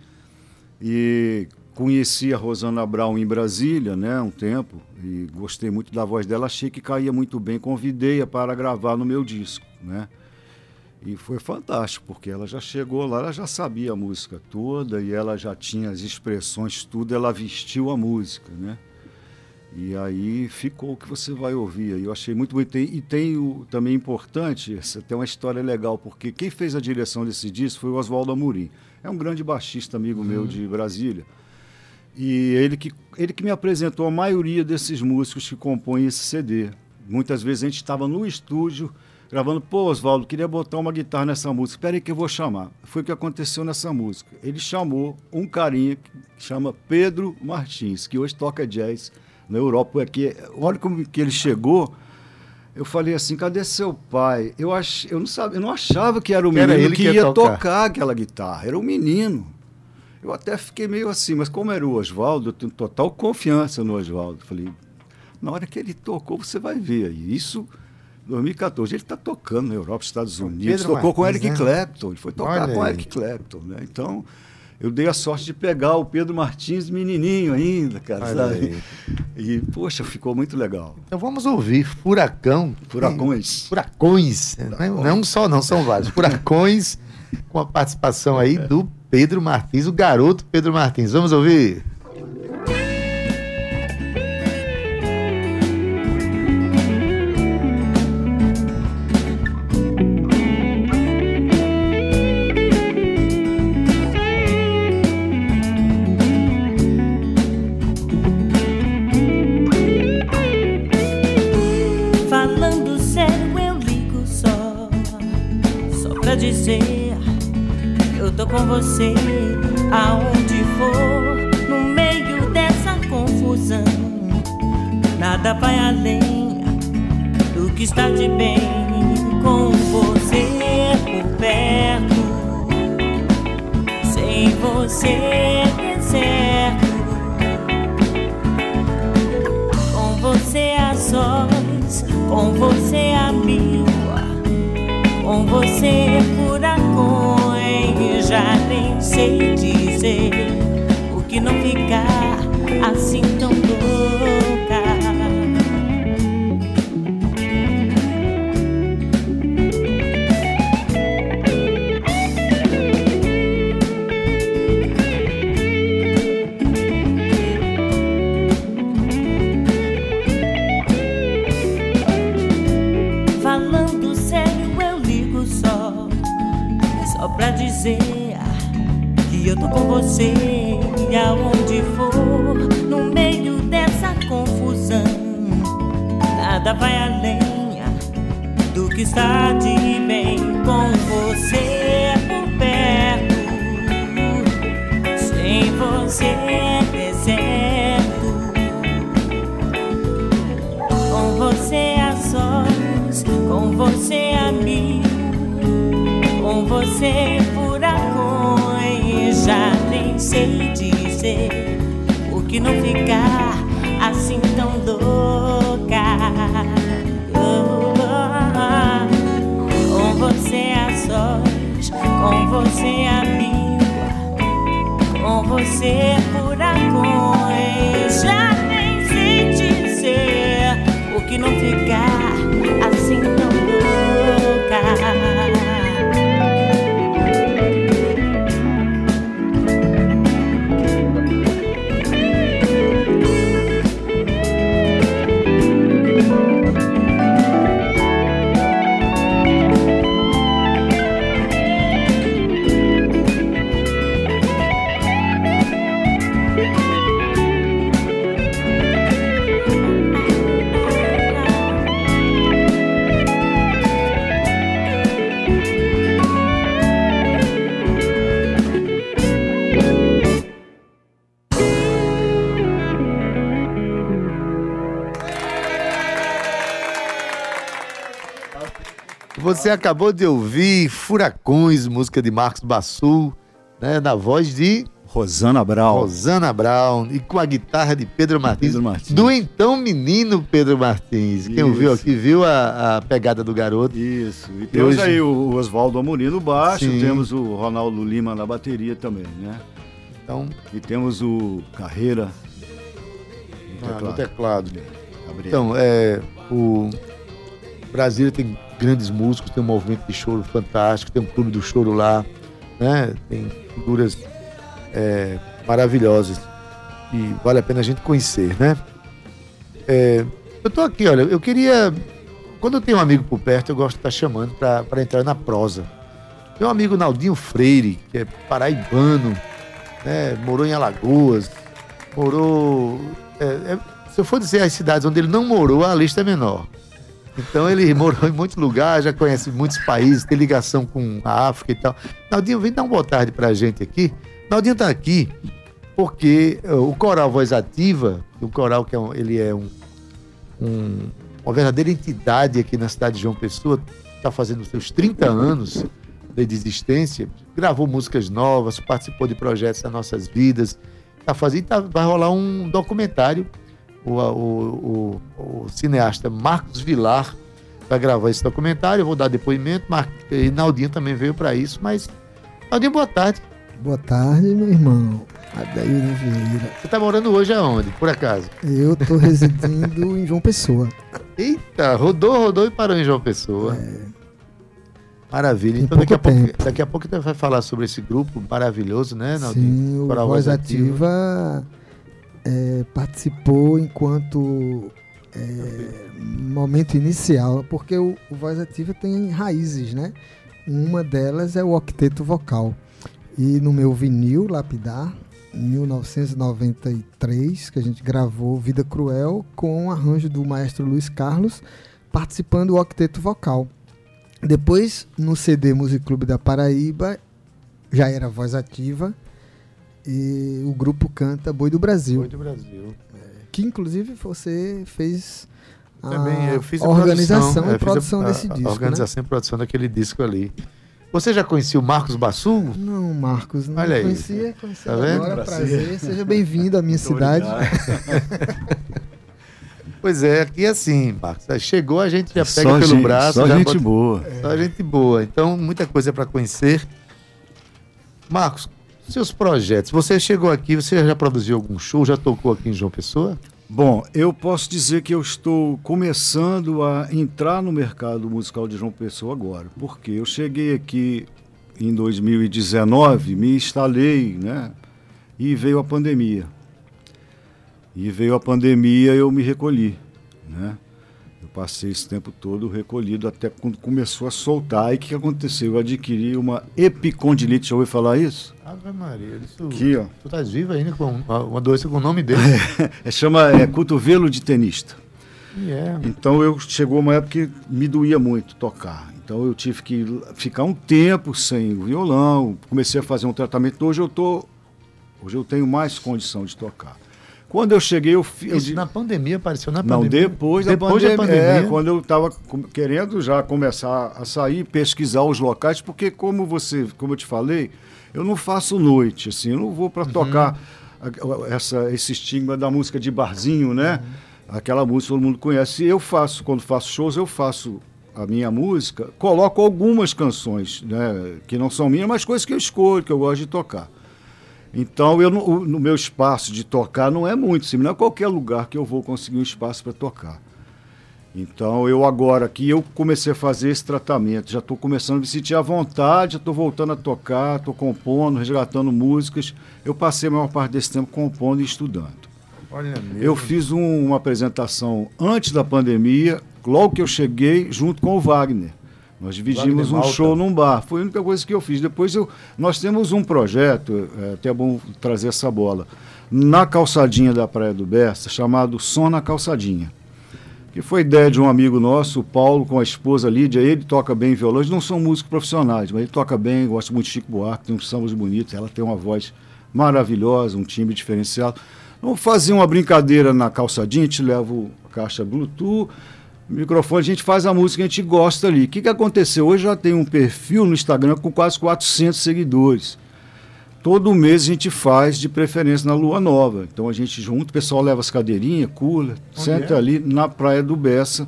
e conheci a Rosana Brown em Brasília, né, um tempo e gostei muito da voz dela, achei que caía muito bem, convidei-a para gravar no meu disco, né? E foi fantástico, porque ela já chegou lá, ela já sabia a música toda e ela já tinha as expressões, tudo, ela vestiu a música, né? E aí ficou o que você vai ouvir. Eu achei muito bonito. E tem o, também importante, tem uma história legal, porque quem fez a direção desse disco foi o Oswaldo Amorim. É um grande baixista, amigo uhum. meu de Brasília. E ele que, ele que me apresentou a maioria desses músicos que compõem esse CD. Muitas vezes a gente estava no estúdio gravando, pô, Oswaldo, queria botar uma guitarra nessa música. Espera aí que eu vou chamar. Foi o que aconteceu nessa música. Ele chamou um carinha que chama Pedro Martins, que hoje toca jazz na Europa. Aqui, olha como que ele chegou. Eu falei assim, cadê seu pai? Eu, ach, eu, não, sabe, eu não achava que era o menino era que, ia tocar. tocar aquela guitarra. Era o menino. Eu até fiquei meio assim, mas como era o Oswaldo, eu tenho total confiança no Oswaldo. Falei, na hora que ele tocou, você vai ver. E isso 2014. Ele está tocando na Europa, Estados Unidos, Pedro tocou Martins, com Eric né? Clapton, ele foi tocar Olha com aí. Eric Clapton, né? Então, eu dei a sorte de pegar o Pedro Martins menininho ainda, cara, Olha sabe? Aí. E, poxa, ficou muito legal. Então vamos ouvir Furacão. Furacões. Furacões. Furacões. Não, não só, não, são vários. Furacões, com a participação aí do Pedro Martins, o garoto Pedro Martins. Vamos ouvir? Eu tô com você e aonde for, no meio dessa confusão, nada vai além do que está de bem com você por perto. Sem você é deserto, com você a sós, com você amigo, com você já nem sei dizer o que não ficar assim tão louca. Com você a sós, com você amigo, com você furacões. Já nem sei dizer o que não ficar assim tão louca. Você acabou de ouvir Furacões, música de Marcos Bassul, né, na voz de Rosana Brown. Rosana Brown e com a guitarra de Pedro Martins, Pedro Martins. do então menino Pedro Martins. Quem Isso. ouviu aqui viu a, a pegada do garoto. Isso. E temos hoje- aí o Oswaldo Amorim no baixo, Sim. temos o Ronaldo Lima na bateria também, né? Então, E temos o Carreira no ah, no teclado. teclado. Gabriel. Então, é, o Brasília tem grandes músicos, tem um movimento de choro fantástico, tem um clube do choro lá, né? Tem figuras é, maravilhosas e vale a pena a gente conhecer, né? É, eu tô aqui, olha, eu queria. Quando eu tenho um amigo por perto, eu gosto de estar chamando para entrar na prosa. Um amigo Naldinho Freire, que é paraibano, né? Morou em Alagoas, morou. é, é, se eu for dizer as cidades onde ele não morou, a lista é menor. Então ele morou em muitos lugares, já conhece muitos países, tem ligação com a África e tal. Naldinho, vem dar uma boa tarde pra gente aqui. Naldinho tá aqui porque eh, o Coral Voz Ativa, o Coral que é um- ele é um, um- uma verdadeira entidade aqui na cidade de João Pessoa, está fazendo seus 30 anos de existência, gravou músicas novas, participou de projetos das nossas vidas, tá fazendo, tá- vai rolar um documentário o, o, o, o cineasta Marcos Vilar vai gravar esse documentário, eu vou dar depoimento, Mar... e Naldinho também veio para isso, mas Naldinho, boa tarde. Boa tarde, meu irmão. Adaildo Vieira. Você tá morando hoje aonde, por acaso? Eu tô residindo em João Pessoa. Eita, rodou, rodou e parou em João Pessoa. Maravilha. Tem Então daqui a, pouco daqui a pouco você vai falar sobre esse grupo maravilhoso, né, Naldinho? Sim, o Coral Voz Ativa é, participou enquanto é, momento inicial, porque o, o Voz Ativa tem raízes, né? Uma delas é o octeto vocal. E no meu vinil, Lapidar, em 1993, que a gente gravou Vida Cruel com o arranjo do maestro Luiz Carlos, participando do octeto vocal. Depois, no CD Music Clube da Paraíba, já era voz ativa, e o grupo canta Boi do Brasil, Foi do Brasil. que inclusive você fez a Também eu fiz a organização produção, é, e fiz produção a- desse a, disco. A organização e produção daquele disco ali. Você já conhecia o Marcos Bassul? Né? Não, Marcos, não Olha aí. conhecia, conhecia Tá vendo? agora, Prazer. prazer. Seja bem-vindo à minha Muito cidade. Pois é, aqui assim, Marcos. Chegou, a gente já pega Só pelo gente- braço. Só já gente bota- boa. Só gente boa. Então, muita coisa para conhecer. Marcos, seus projetos. Você chegou aqui, você já produziu algum show? Já tocou aqui em João Pessoa? Bom, eu posso dizer que eu estou começando a entrar no mercado musical de João Pessoa agora, porque eu cheguei aqui em 2019, me instalei, né? E veio a pandemia. E veio a pandemia, eu me recolhi, né? Passei esse tempo todo recolhido até quando começou a soltar. Aí o que aconteceu? Eu adquiri uma epicondilite, já ouviu falar isso? Ave Maria, isso. Aqui, ó. Tu estás vivo ainda com uma doença com o nome dele? É, chama é, cotovelo de tenista. E é. Então eu chegou uma época que me doía muito tocar. Então eu tive que ficar um tempo sem o violão, comecei a fazer um tratamento. Hoje eu tô hoje eu tenho mais condição de tocar. Quando eu cheguei eu fiz Isso na pandemia apareceu na não, pandemia. depois, depois da da pandemia. pandemia. É, quando eu estava querendo já começar a sair, pesquisar os locais, porque como você, como eu te falei, eu não faço noite, assim, eu não vou para tocar a- essa, esse estigma da música de barzinho, né? Aquela música que todo mundo conhece. E eu faço, quando faço shows, eu faço a minha música, coloco algumas canções, né, que não são minhas, mas coisas que eu escolho, que eu gosto de tocar. Então, eu, no, no meu espaço de tocar não é muito, assim, não é qualquer lugar que eu vou conseguir um espaço para tocar. Então eu agora que eu comecei a fazer esse tratamento, já estou começando a me sentir à vontade, estou voltando a tocar, estou compondo, resgatando músicas. Eu passei a maior parte desse tempo compondo e estudando. Olha mesmo. Eu fiz um- uma apresentação antes da pandemia, logo que eu cheguei, junto com o Wagner. Nós dividimos um show num bar. Foi a única coisa que eu fiz. Depois eu, nós temos um projeto, é até bom trazer essa bola, na calçadinha da Praia do Bessa, chamado Som na Calçadinha. Que foi ideia de um amigo nosso, o Paulo, com a esposa Lídia. Ele toca bem violão. Eles não são músicos profissionais, mas ele toca bem, gosta muito de Chico Buarque, tem uns sambas bonitos. Ela tem uma voz maravilhosa, um timbre diferenciado. Vamos fazer uma brincadeira na calçadinha, a gente leva o caixa Bluetooth, microfone, a gente faz a música que a gente gosta ali. O que, que aconteceu? Hoje já tem um perfil no Instagram com quase 400 seguidores. Todo mês a gente faz, de preferência na Lua Nova. Então a gente junto, o pessoal leva as cadeirinhas, cooler, senta é? ali na Praia do Bessa,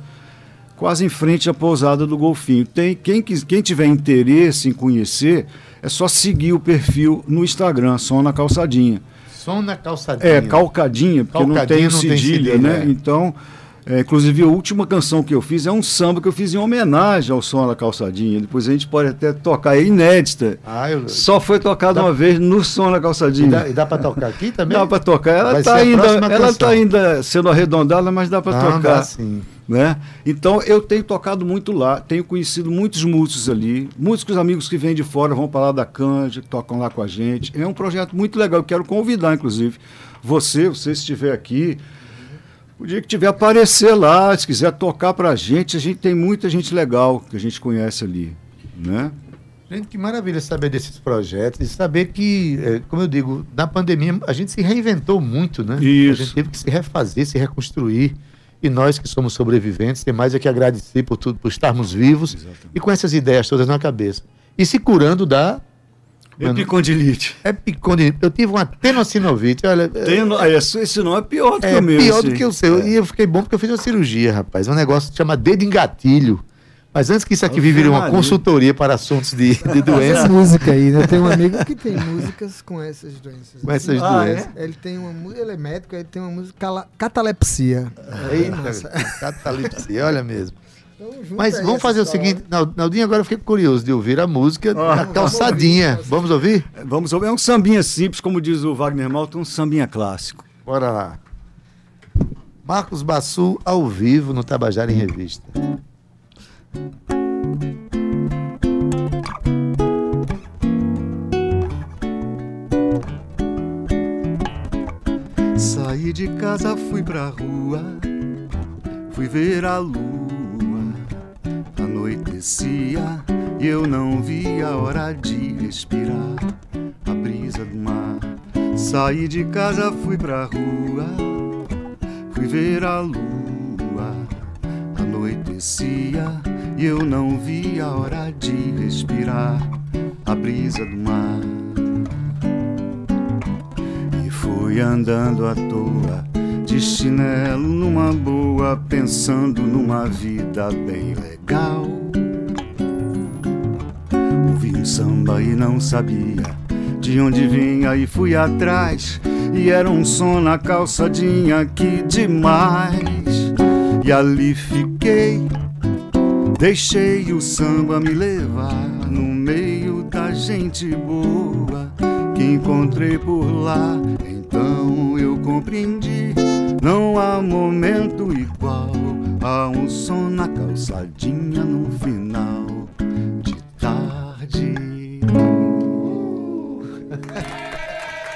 quase em frente à pousada do Golfinho. Tem, quem, quem tiver interesse em conhecer, é só seguir o perfil no Instagram, só na calçadinha. Som na calçadinha. É, calcadinha, porque não Calcadinha tem não tem cedilha, cedilha, né? é. Então, é, inclusive a última canção que eu fiz é um samba que eu fiz em homenagem ao som da calçadinha. Depois a gente pode até tocar, é inédita. Ah, eu... Só foi tocada uma vez no som da E calçadinha. dá, e dá pra tocar aqui também? Dá pra tocar. Ela está ainda, ela tá ainda sendo arredondada, mas dá para Não, tocar. dá sim. Né? Então eu tenho tocado muito lá, tenho conhecido muitos músicos ali, músicos amigos que vêm de fora vão para lá da Canja, tocam lá com a gente. É um projeto muito legal, eu quero convidar, inclusive, você, você se estiver aqui, o dia que tiver aparecer lá, se quiser tocar para a gente, a gente tem muita gente legal que a gente conhece ali, né? Gente, que maravilha saber desses projetos e saber que, eh, como eu digo, na pandemia a gente se reinventou muito, né? Isso. A gente teve que se refazer, se reconstruir. E nós que somos sobreviventes, tem mais é que agradecer por tudo, por estarmos vivos e com essas ideias todas na cabeça. E se curando da Epicondilite. epicondilite. Eu tive uma tenossinovite, olha, Tem, no- ah, esse, não é pior do que é o meu. pior do esse. que o seu. E eu fiquei bom porque eu fiz uma cirurgia, rapaz. Um negócio que chama dedo em gatilho. Mas antes que isso aqui vire uma consultoria para assuntos de, de Essa doença, música aí, né? Tem um amigo que tem músicas com essas doenças. com essas Ah, doenças. Ele tem uma música, ele é médico, ele tem uma música catalepsia. Eita, catalepsia, olha mesmo. Mas vamos fazer o seguinte, Nal- Naldinho, agora eu fiquei curioso de ouvir a música Ah. a calçadinha. Vamos ouvir? Vamos ouvir, é um sambinha simples, como diz o Wagner Malta, um sambinha clássico. Bora lá. Marcos Bassu ao vivo no Tabajara em Revista. Saí de casa, fui pra rua, fui ver a lua. Anoitecia e eu não vi a hora de respirar a brisa do mar. Saí de casa, fui pra rua, fui ver a lua. Anoitecia e eu não vi a hora de respirar a brisa do mar. E fui andando à toa, de chinelo numa boa, pensando numa vida bem legal. Ouvi um samba e não sabia de onde vinha e fui atrás. E era um som na calçadinha, que demais. E ali fiquei, deixei o samba me levar no meio da gente boa que encontrei por lá. Então eu compreendi, não há momento igual a um som na calçadinha no final de tarde.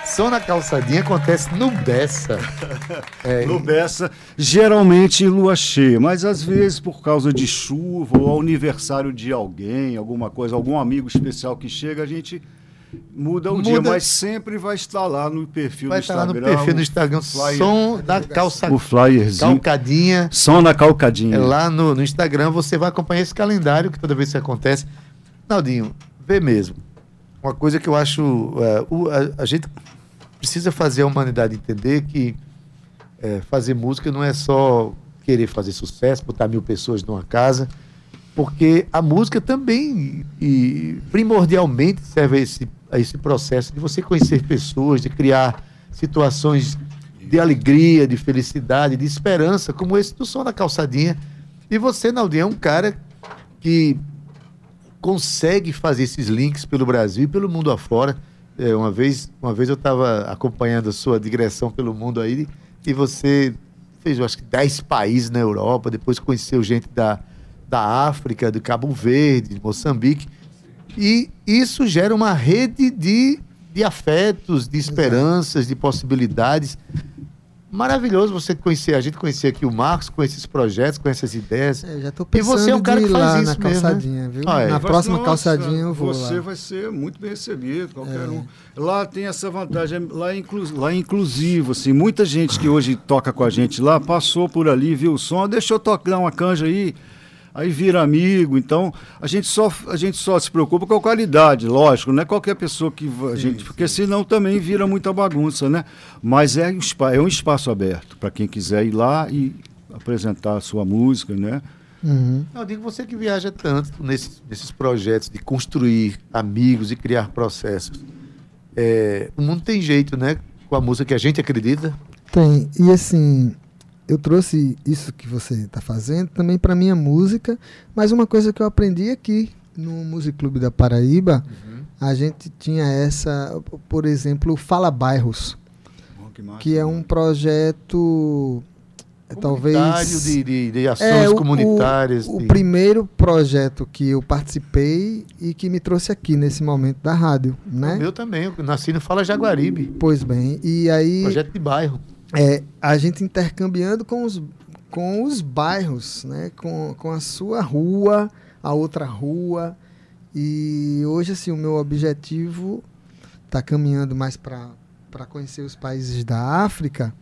Som na calçadinha acontece no Bessa. É, No Bessa, geralmente lua cheia, mas às vezes por causa de chuva ou aniversário de alguém, alguma coisa, algum amigo especial que chega, a gente muda o Muda. dia, mas sempre vai estar lá no perfil vai do estar lá Instagram. no perfil do Instagram, flyer- som da calça, o flyerzinho. calcadinha. Som na calcadinha. É lá no, no Instagram você vai acompanhar esse calendário que toda vez que acontece. Naldinho, vê mesmo. Uma coisa que eu acho. é, o- a, a gente precisa fazer a humanidade entender que é, fazer música não é só querer fazer sucesso, botar mil pessoas numa casa, porque a música também e primordialmente serve a esse, a esse processo de você conhecer pessoas, de criar situações de alegria, de felicidade, de esperança, como esse do som da calçadinha. E você, Naldinho, é um cara que consegue fazer esses links pelo Brasil e pelo mundo afora. É, uma, vez, uma vez eu estava acompanhando a sua digressão pelo mundo aí e você fez, eu acho que 10 países na Europa, depois conheceu gente da, da África, do Cabo Verde, de Moçambique. E isso gera uma rede de, de afetos, de esperanças, de possibilidades maravilhoso você conhecer, a gente conhecer aqui o Marcos, conhecer esses projetos, conhecer essas ideias. É, já tô pensando e você é o cara que faz isso na mesmo, né? calçadinha, né? viu? Ah, é. Na próxima Nossa, calçadinha eu vou Você lá. vai ser muito bem recebido, qualquer é. um. Lá tem essa vantagem, lá é, inclu, lá é inclusivo, assim, muita gente que hoje toca com a gente lá passou por ali, viu o som, deixa eu tocar uma canja aí, aí vira amigo. Então, a gente só, a gente só se preocupa com a qualidade, lógico, não é qualquer pessoa que a sim, gente. Porque sim. senão também vira muita bagunça, né? Mas é, é um espaço aberto para quem quiser ir lá e apresentar a sua música, né? Uhum. Eu digo você que viaja tanto nesses, nesses projetos de construir amigos e criar processos. É, o mundo tem jeito, né? Com a música que a gente acredita. Tem. E assim, eu trouxe isso que você está fazendo também para minha música, mas uma coisa que eu aprendi aqui no Music Clube da Paraíba, uhum. a gente tinha essa, por exemplo, Fala Bairros, oh, que, massa, que, é um projeto talvez de, de, de ações é, o, comunitárias. O, de... o, primeiro projeto que eu participei e que me trouxe aqui nesse momento da rádio, né? O meu também, eu nasci no Fala Jaguaribe. Pois bem, e aí projeto de bairro é, a gente intercambiando com os, com os bairros, né? com, com a sua rua, a outra rua. E hoje, assim, o meu objetivo está caminhando mais para conhecer os países da África.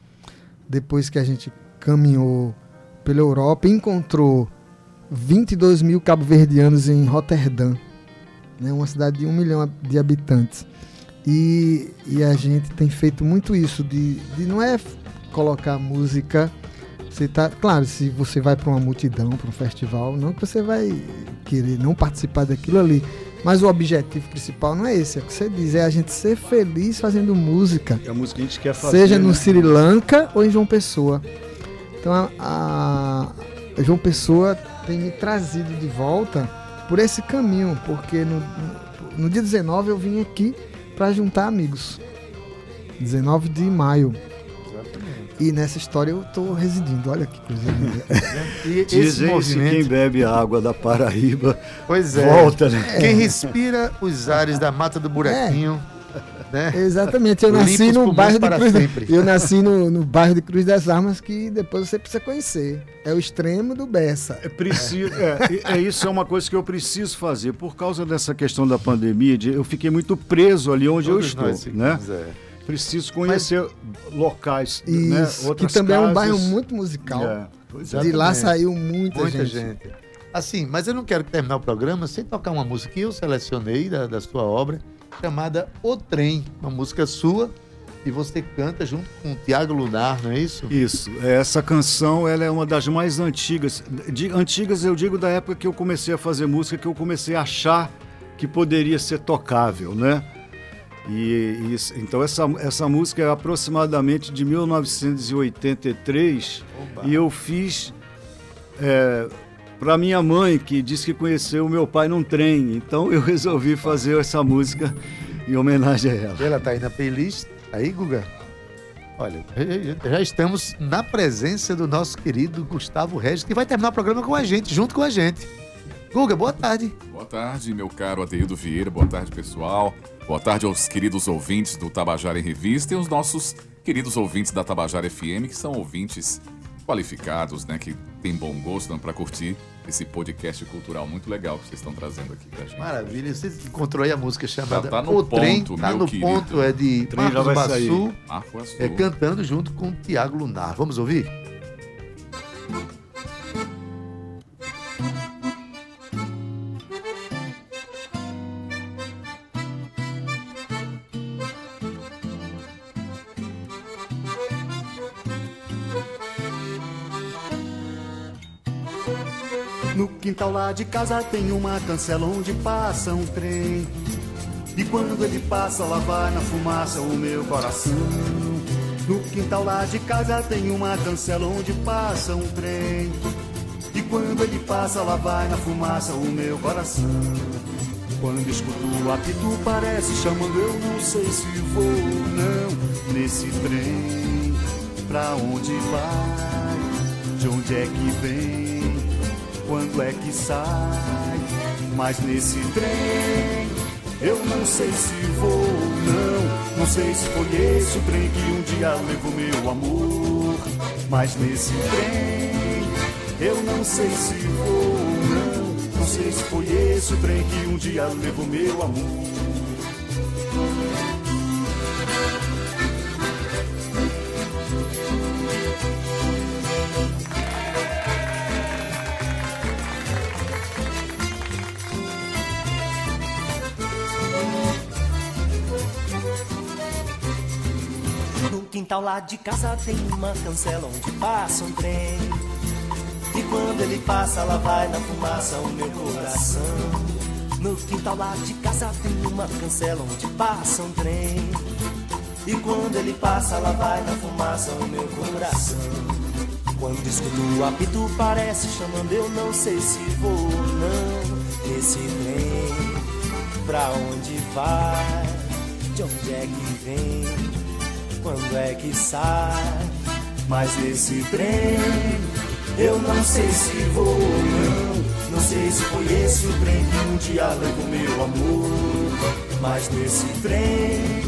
Depois que a gente caminhou pela Europa, encontrou 22 mil cabo-verdianos em Roterdã, né? uma cidade de um milhão de habitantes. E, e a gente tem feito muito isso, de, de não é colocar música. Você tá, claro, se você vai para uma multidão, para um festival, não que você vai querer não participar daquilo ali. Mas o objetivo principal não é esse, é o que você diz, é a gente ser feliz fazendo música. É a música que a gente quer fazer. Seja no né? Sri Lanka ou em João Pessoa. Então a, a João Pessoa tem me trazido de volta por esse caminho, porque no, no, no dia 19 eu vim aqui para juntar amigos. 19 de maio. E nessa história eu estou residindo. Olha que coisa linda. e Dizem movimento... que quem bebe água da Paraíba pois é. volta, né? É. Quem respira os ares da Mata do Buraquinho. É. Né? Exatamente, eu nasci no bairro de Cruz sempre. Eu nasci no, no, bairro de Cruz das Armas que depois você precisa conhecer. É o extremo do Bessa. É, preciso, é, é, isso é uma coisa que eu preciso fazer. Por causa dessa questão da pandemia, de, eu fiquei muito preso ali onde Todos eu estou. Né? É. Preciso conhecer Mas, locais, né? isso, né? Outras que também casas. é um bairro muito musical. É, de lá saiu muita, muita gente. gente. Assim, mas eu não quero terminar o programa sem tocar uma música que eu selecionei da, da sua obra, chamada O Trem, uma música sua e você canta junto com o Tiago Lunar, não é isso? Isso. Essa canção ela é uma das mais antigas. De, antigas eu digo da época que eu comecei a fazer música, que eu comecei a achar que poderia ser tocável, né? E, e, então essa, essa música é aproximadamente de 1983 Oba. e eu fiz é, para minha mãe que disse que conheceu o meu pai num trem. Então eu resolvi fazer essa música em homenagem a ela. Ela está aí na playlist, aí Guga. Olha, já estamos na presença do nosso querido Gustavo Regis, que vai terminar o programa com a gente, junto com a gente. Guga, boa tarde. Boa tarde, meu caro Adeildo Vieira. Boa tarde, pessoal. Boa tarde aos queridos ouvintes do Tabajara em Revista e aos nossos queridos ouvintes da Tabajara FM, que são ouvintes qualificados, né, que têm bom gosto para curtir esse podcast cultural muito legal que vocês estão trazendo aqui pra gente. Maravilha. Você encontrou aí a música chamada tá, tá no O ponto, Trem, tá no querido. ponto, é de Marcos Bassu, Marco é, cantando junto com o Tiago Lunar. Vamos ouvir? Quintal lá de casa tem uma cancela onde passa um trem. E quando ele passa, lá vai na fumaça o meu coração. No quintal lá de casa tem uma cancela onde passa um trem. E quando ele passa, lá vai na fumaça o meu coração. Quando escuto o apito, parece chamando, eu não sei se vou ou não nesse trem. Pra onde vai? De onde é que vem? Quando é que sai? Mas nesse trem, eu não sei se vou ou não. Não sei se foi esse o trem que um dia levou meu amor. Mas nesse trem, eu não sei se vou ou não. Não sei se foi esse o trem que um dia levou meu amor. Quintal lá de casa tem uma cancela onde passa um trem. E quando ele passa, lá vai na fumaça o meu coração. No quintal lá de casa tem uma cancela onde passa um trem. E quando ele passa, lá vai na fumaça o meu coração. Quando escuto o apito, parece chamando, eu não sei se vou ou não nesse trem. Pra onde vai? De onde é que vem? Quando é que sai? Mas nesse trem, eu não sei se vou ou não. Não sei se foi esse o trem que um dia levou meu amor. Mas nesse trem,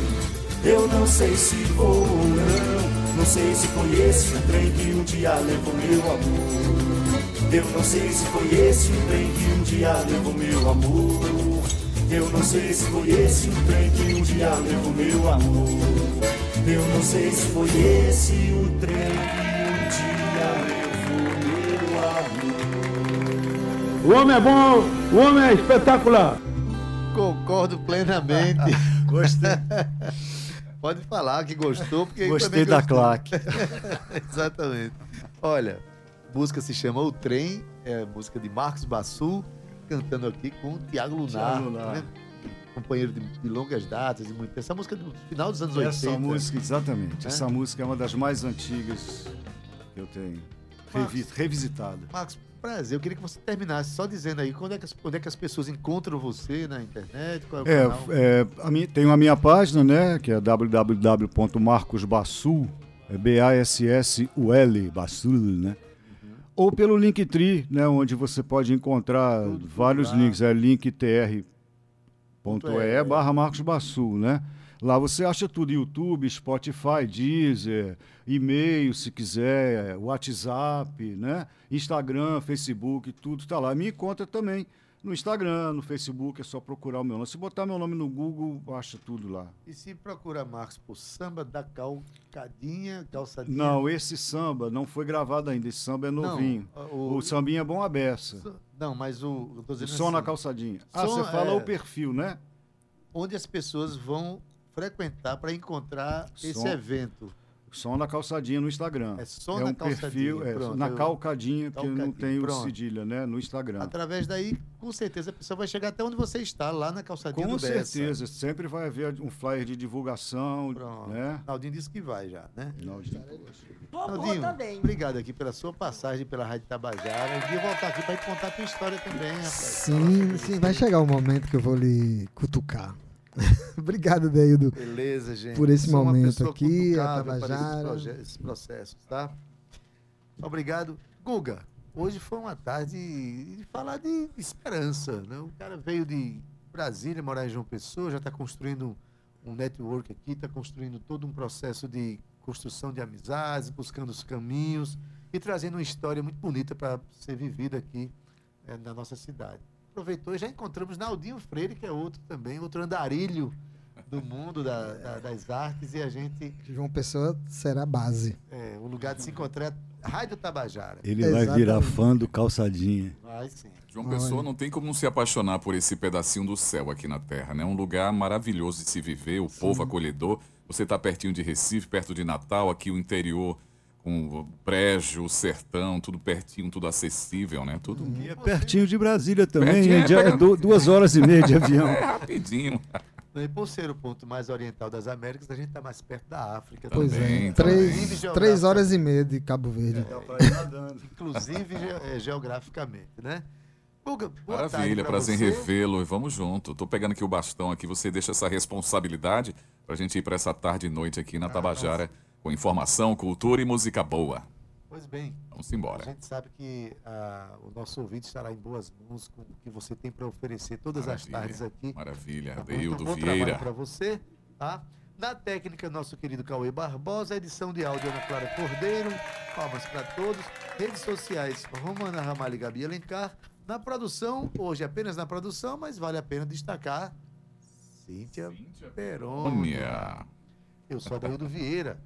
eu não sei se vou ou não. Não sei se foi esse o trem que um dia levou meu amor. Eu não sei se foi esse o trem que um dia levou meu amor. Eu não sei se foi esse o trem que um dia levou meu amor. Eu não sei se foi esse o trem que um dia levou meu amor. O homem é bom, o homem é espetacular. Concordo plenamente. Gostei. Pode falar que gostou, porque Gostei também da gostei. claque. Exatamente. Olha, a música se chama O Trem, é música de Marcos Bassu, cantando aqui com o Tiago Lunar, Thiago Lunar. né? Companheiro de, de longas datas e muito. Essa música do final dos anos 80. Essa música, exatamente. É? Essa música é uma das mais antigas que eu tenho revi- revisitada. Marcos, prazer. Eu queria que você terminasse só dizendo aí quando é que as, onde é que as pessoas encontram você na internet, qual é o É, é, a minha, tenho a minha página, né? Que é www.marcosbassul, é B-A-S-S-U-L, Bassul, né? Uhum. Ou pelo Linktree, né? Onde você pode encontrar vários lá. links, é linktr.ee barra Marcos Bassul, né? Lá você acha tudo, YouTube, Spotify, Deezer, e-mail, se quiser, WhatsApp, né? Instagram, Facebook, tudo está lá. Me encontra também no Instagram, no Facebook, é só procurar o meu nome. Se botar meu nome no Google, acha tudo lá. E se procura Marcos por samba da calcadinha, calçadinha. Não, esse samba não foi gravado ainda, esse samba é Não, novinho. o- o, sambinha é bom a beça. Não, mas o. O som na assim, calçadinha. Ah, som, você fala é, o perfil, né? Onde as pessoas vão frequentar para encontrar esse Som- evento. Som na calçadinha no Instagram. É som é na um perfil, calçadinha, é, pronto, na eu- calcadinha, porque não calcadinha, tem o pronto. cedilha, né? No Instagram. Através daí, com certeza, a pessoa vai chegar até onde você está, lá na calçadinha Com do Bessa. certeza, sempre vai haver um flyer de divulgação, né? Naldinho disse que vai já, né? Naldinho. Naldinho, obrigado aqui pela sua passagem pela Rádio Tabajara. Eu queria voltar aqui para contar a tua história também, rapaz. Sim, sim, vai chegar o momento que eu vou lhe cutucar. Obrigado, Deildo. Beleza, gente. Por esse Sou momento aqui, a Tabajara. esses processos, tá? Obrigado. Guga, hoje foi uma tarde de falar de esperança, né? O cara veio de Brasília, morar em João Pessoa, já está construindo um network aqui, está construindo todo um processo de construção de amizades, buscando os caminhos e trazendo uma história muito bonita para ser vivida aqui eh, na nossa cidade. Aproveitou e já encontramos Naldinho Freire, que é outro também, outro andarilho do mundo da- da- das artes, e a gente, João Pessoa será base. é, o lugar de se encontrar é a Rádio Tabajara. Ele vai virar fã do calçadinha. Vai sim. João Pessoa não tem como não se apaixonar por esse pedacinho do céu aqui na Terra, né? Um lugar maravilhoso de se viver, o povo acolhedor. Você está pertinho de Recife, perto de Natal, aqui o interior com o prédio, o sertão, tudo pertinho, tudo acessível, né? Tudo E é pertinho de Brasília também, Pertinho, hein? é, duas horas e meia de avião. É rapidinho. E por ser o ponto mais oriental das Américas, a gente está mais perto da África. Pois Também, é, três, três horas e meia de Cabo Verde. Pra ir nadando. Inclusive ge- eh, geograficamente, né? Boa Maravilha, pra prazer em você. revê-lo e vamos junto. Tô pegando aqui o bastão aqui, você deixa essa responsabilidade pra gente ir pra essa tarde e noite aqui na Ah, Tabajara com informação, cultura e música boa. Pois bem, Vamos a embora. gente sabe que ah, o nosso ouvinte estará em boas mãos com o que você tem para oferecer todas Maravilha, as tardes aqui. Maravilha, Tá? Deildo Então, Vieira. para você, tá? Na técnica, nosso querido Cauê Barbosa, edição de áudio Ana Clara Cordeiro, palmas para todos. Redes sociais, Romana Ramalho e Gabi Alencar. Na produção, hoje apenas na produção, mas vale a pena destacar Cíntia, Peroni. Olha, Eu sou Adaildo Vieira,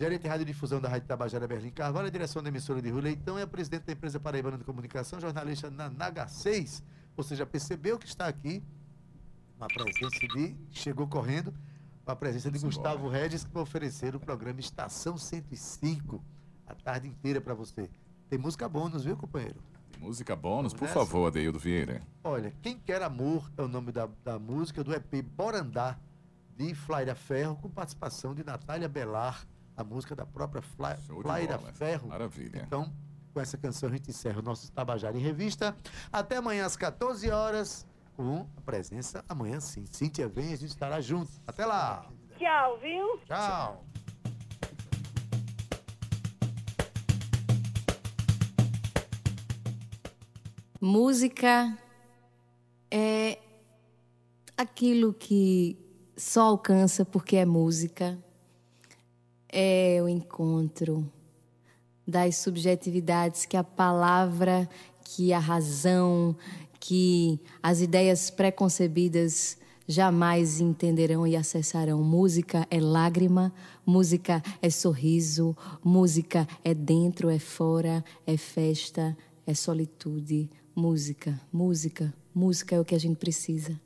gerente de radiodifusão da Rádio Tabajara Berlim Carvalho, a direção da emissora de Rui Leitão e a presidente da empresa Paraibana de Comunicação, jornalista na Naga 6. Você já percebeu que está aqui uma presença de. Chegou correndo, a presença de Vamos Gustavo Regis, que vai oferecer o programa Estação 105 a tarde inteira para você. Tem música bônus, viu, companheiro? música bônus, por Vamos nessa? favor, Deildo Vieira. Olha, Quem Quer Amor é o nome da, da música do EP Bora Andar, de Flaira Ferro, com participação de Natália Belar, a música da própria Fla, Flaira bola. Ferro. Maravilha. Então, com essa canção a gente encerra o nosso Tabajara em Revista. Até amanhã às 14 horas, com a presença, amanhã sim. Cíntia vem, a gente estará junto. Até lá. Tchau, viu? Tchau. Música é aquilo que só alcança porque é música. É o encontro das subjetividades que a palavra, que a razão, que as ideias preconcebidas jamais entenderão e acessarão. Música é lágrima, música é sorriso, música é dentro, é fora, é festa, é solitude. Música, música, música é o que a gente precisa.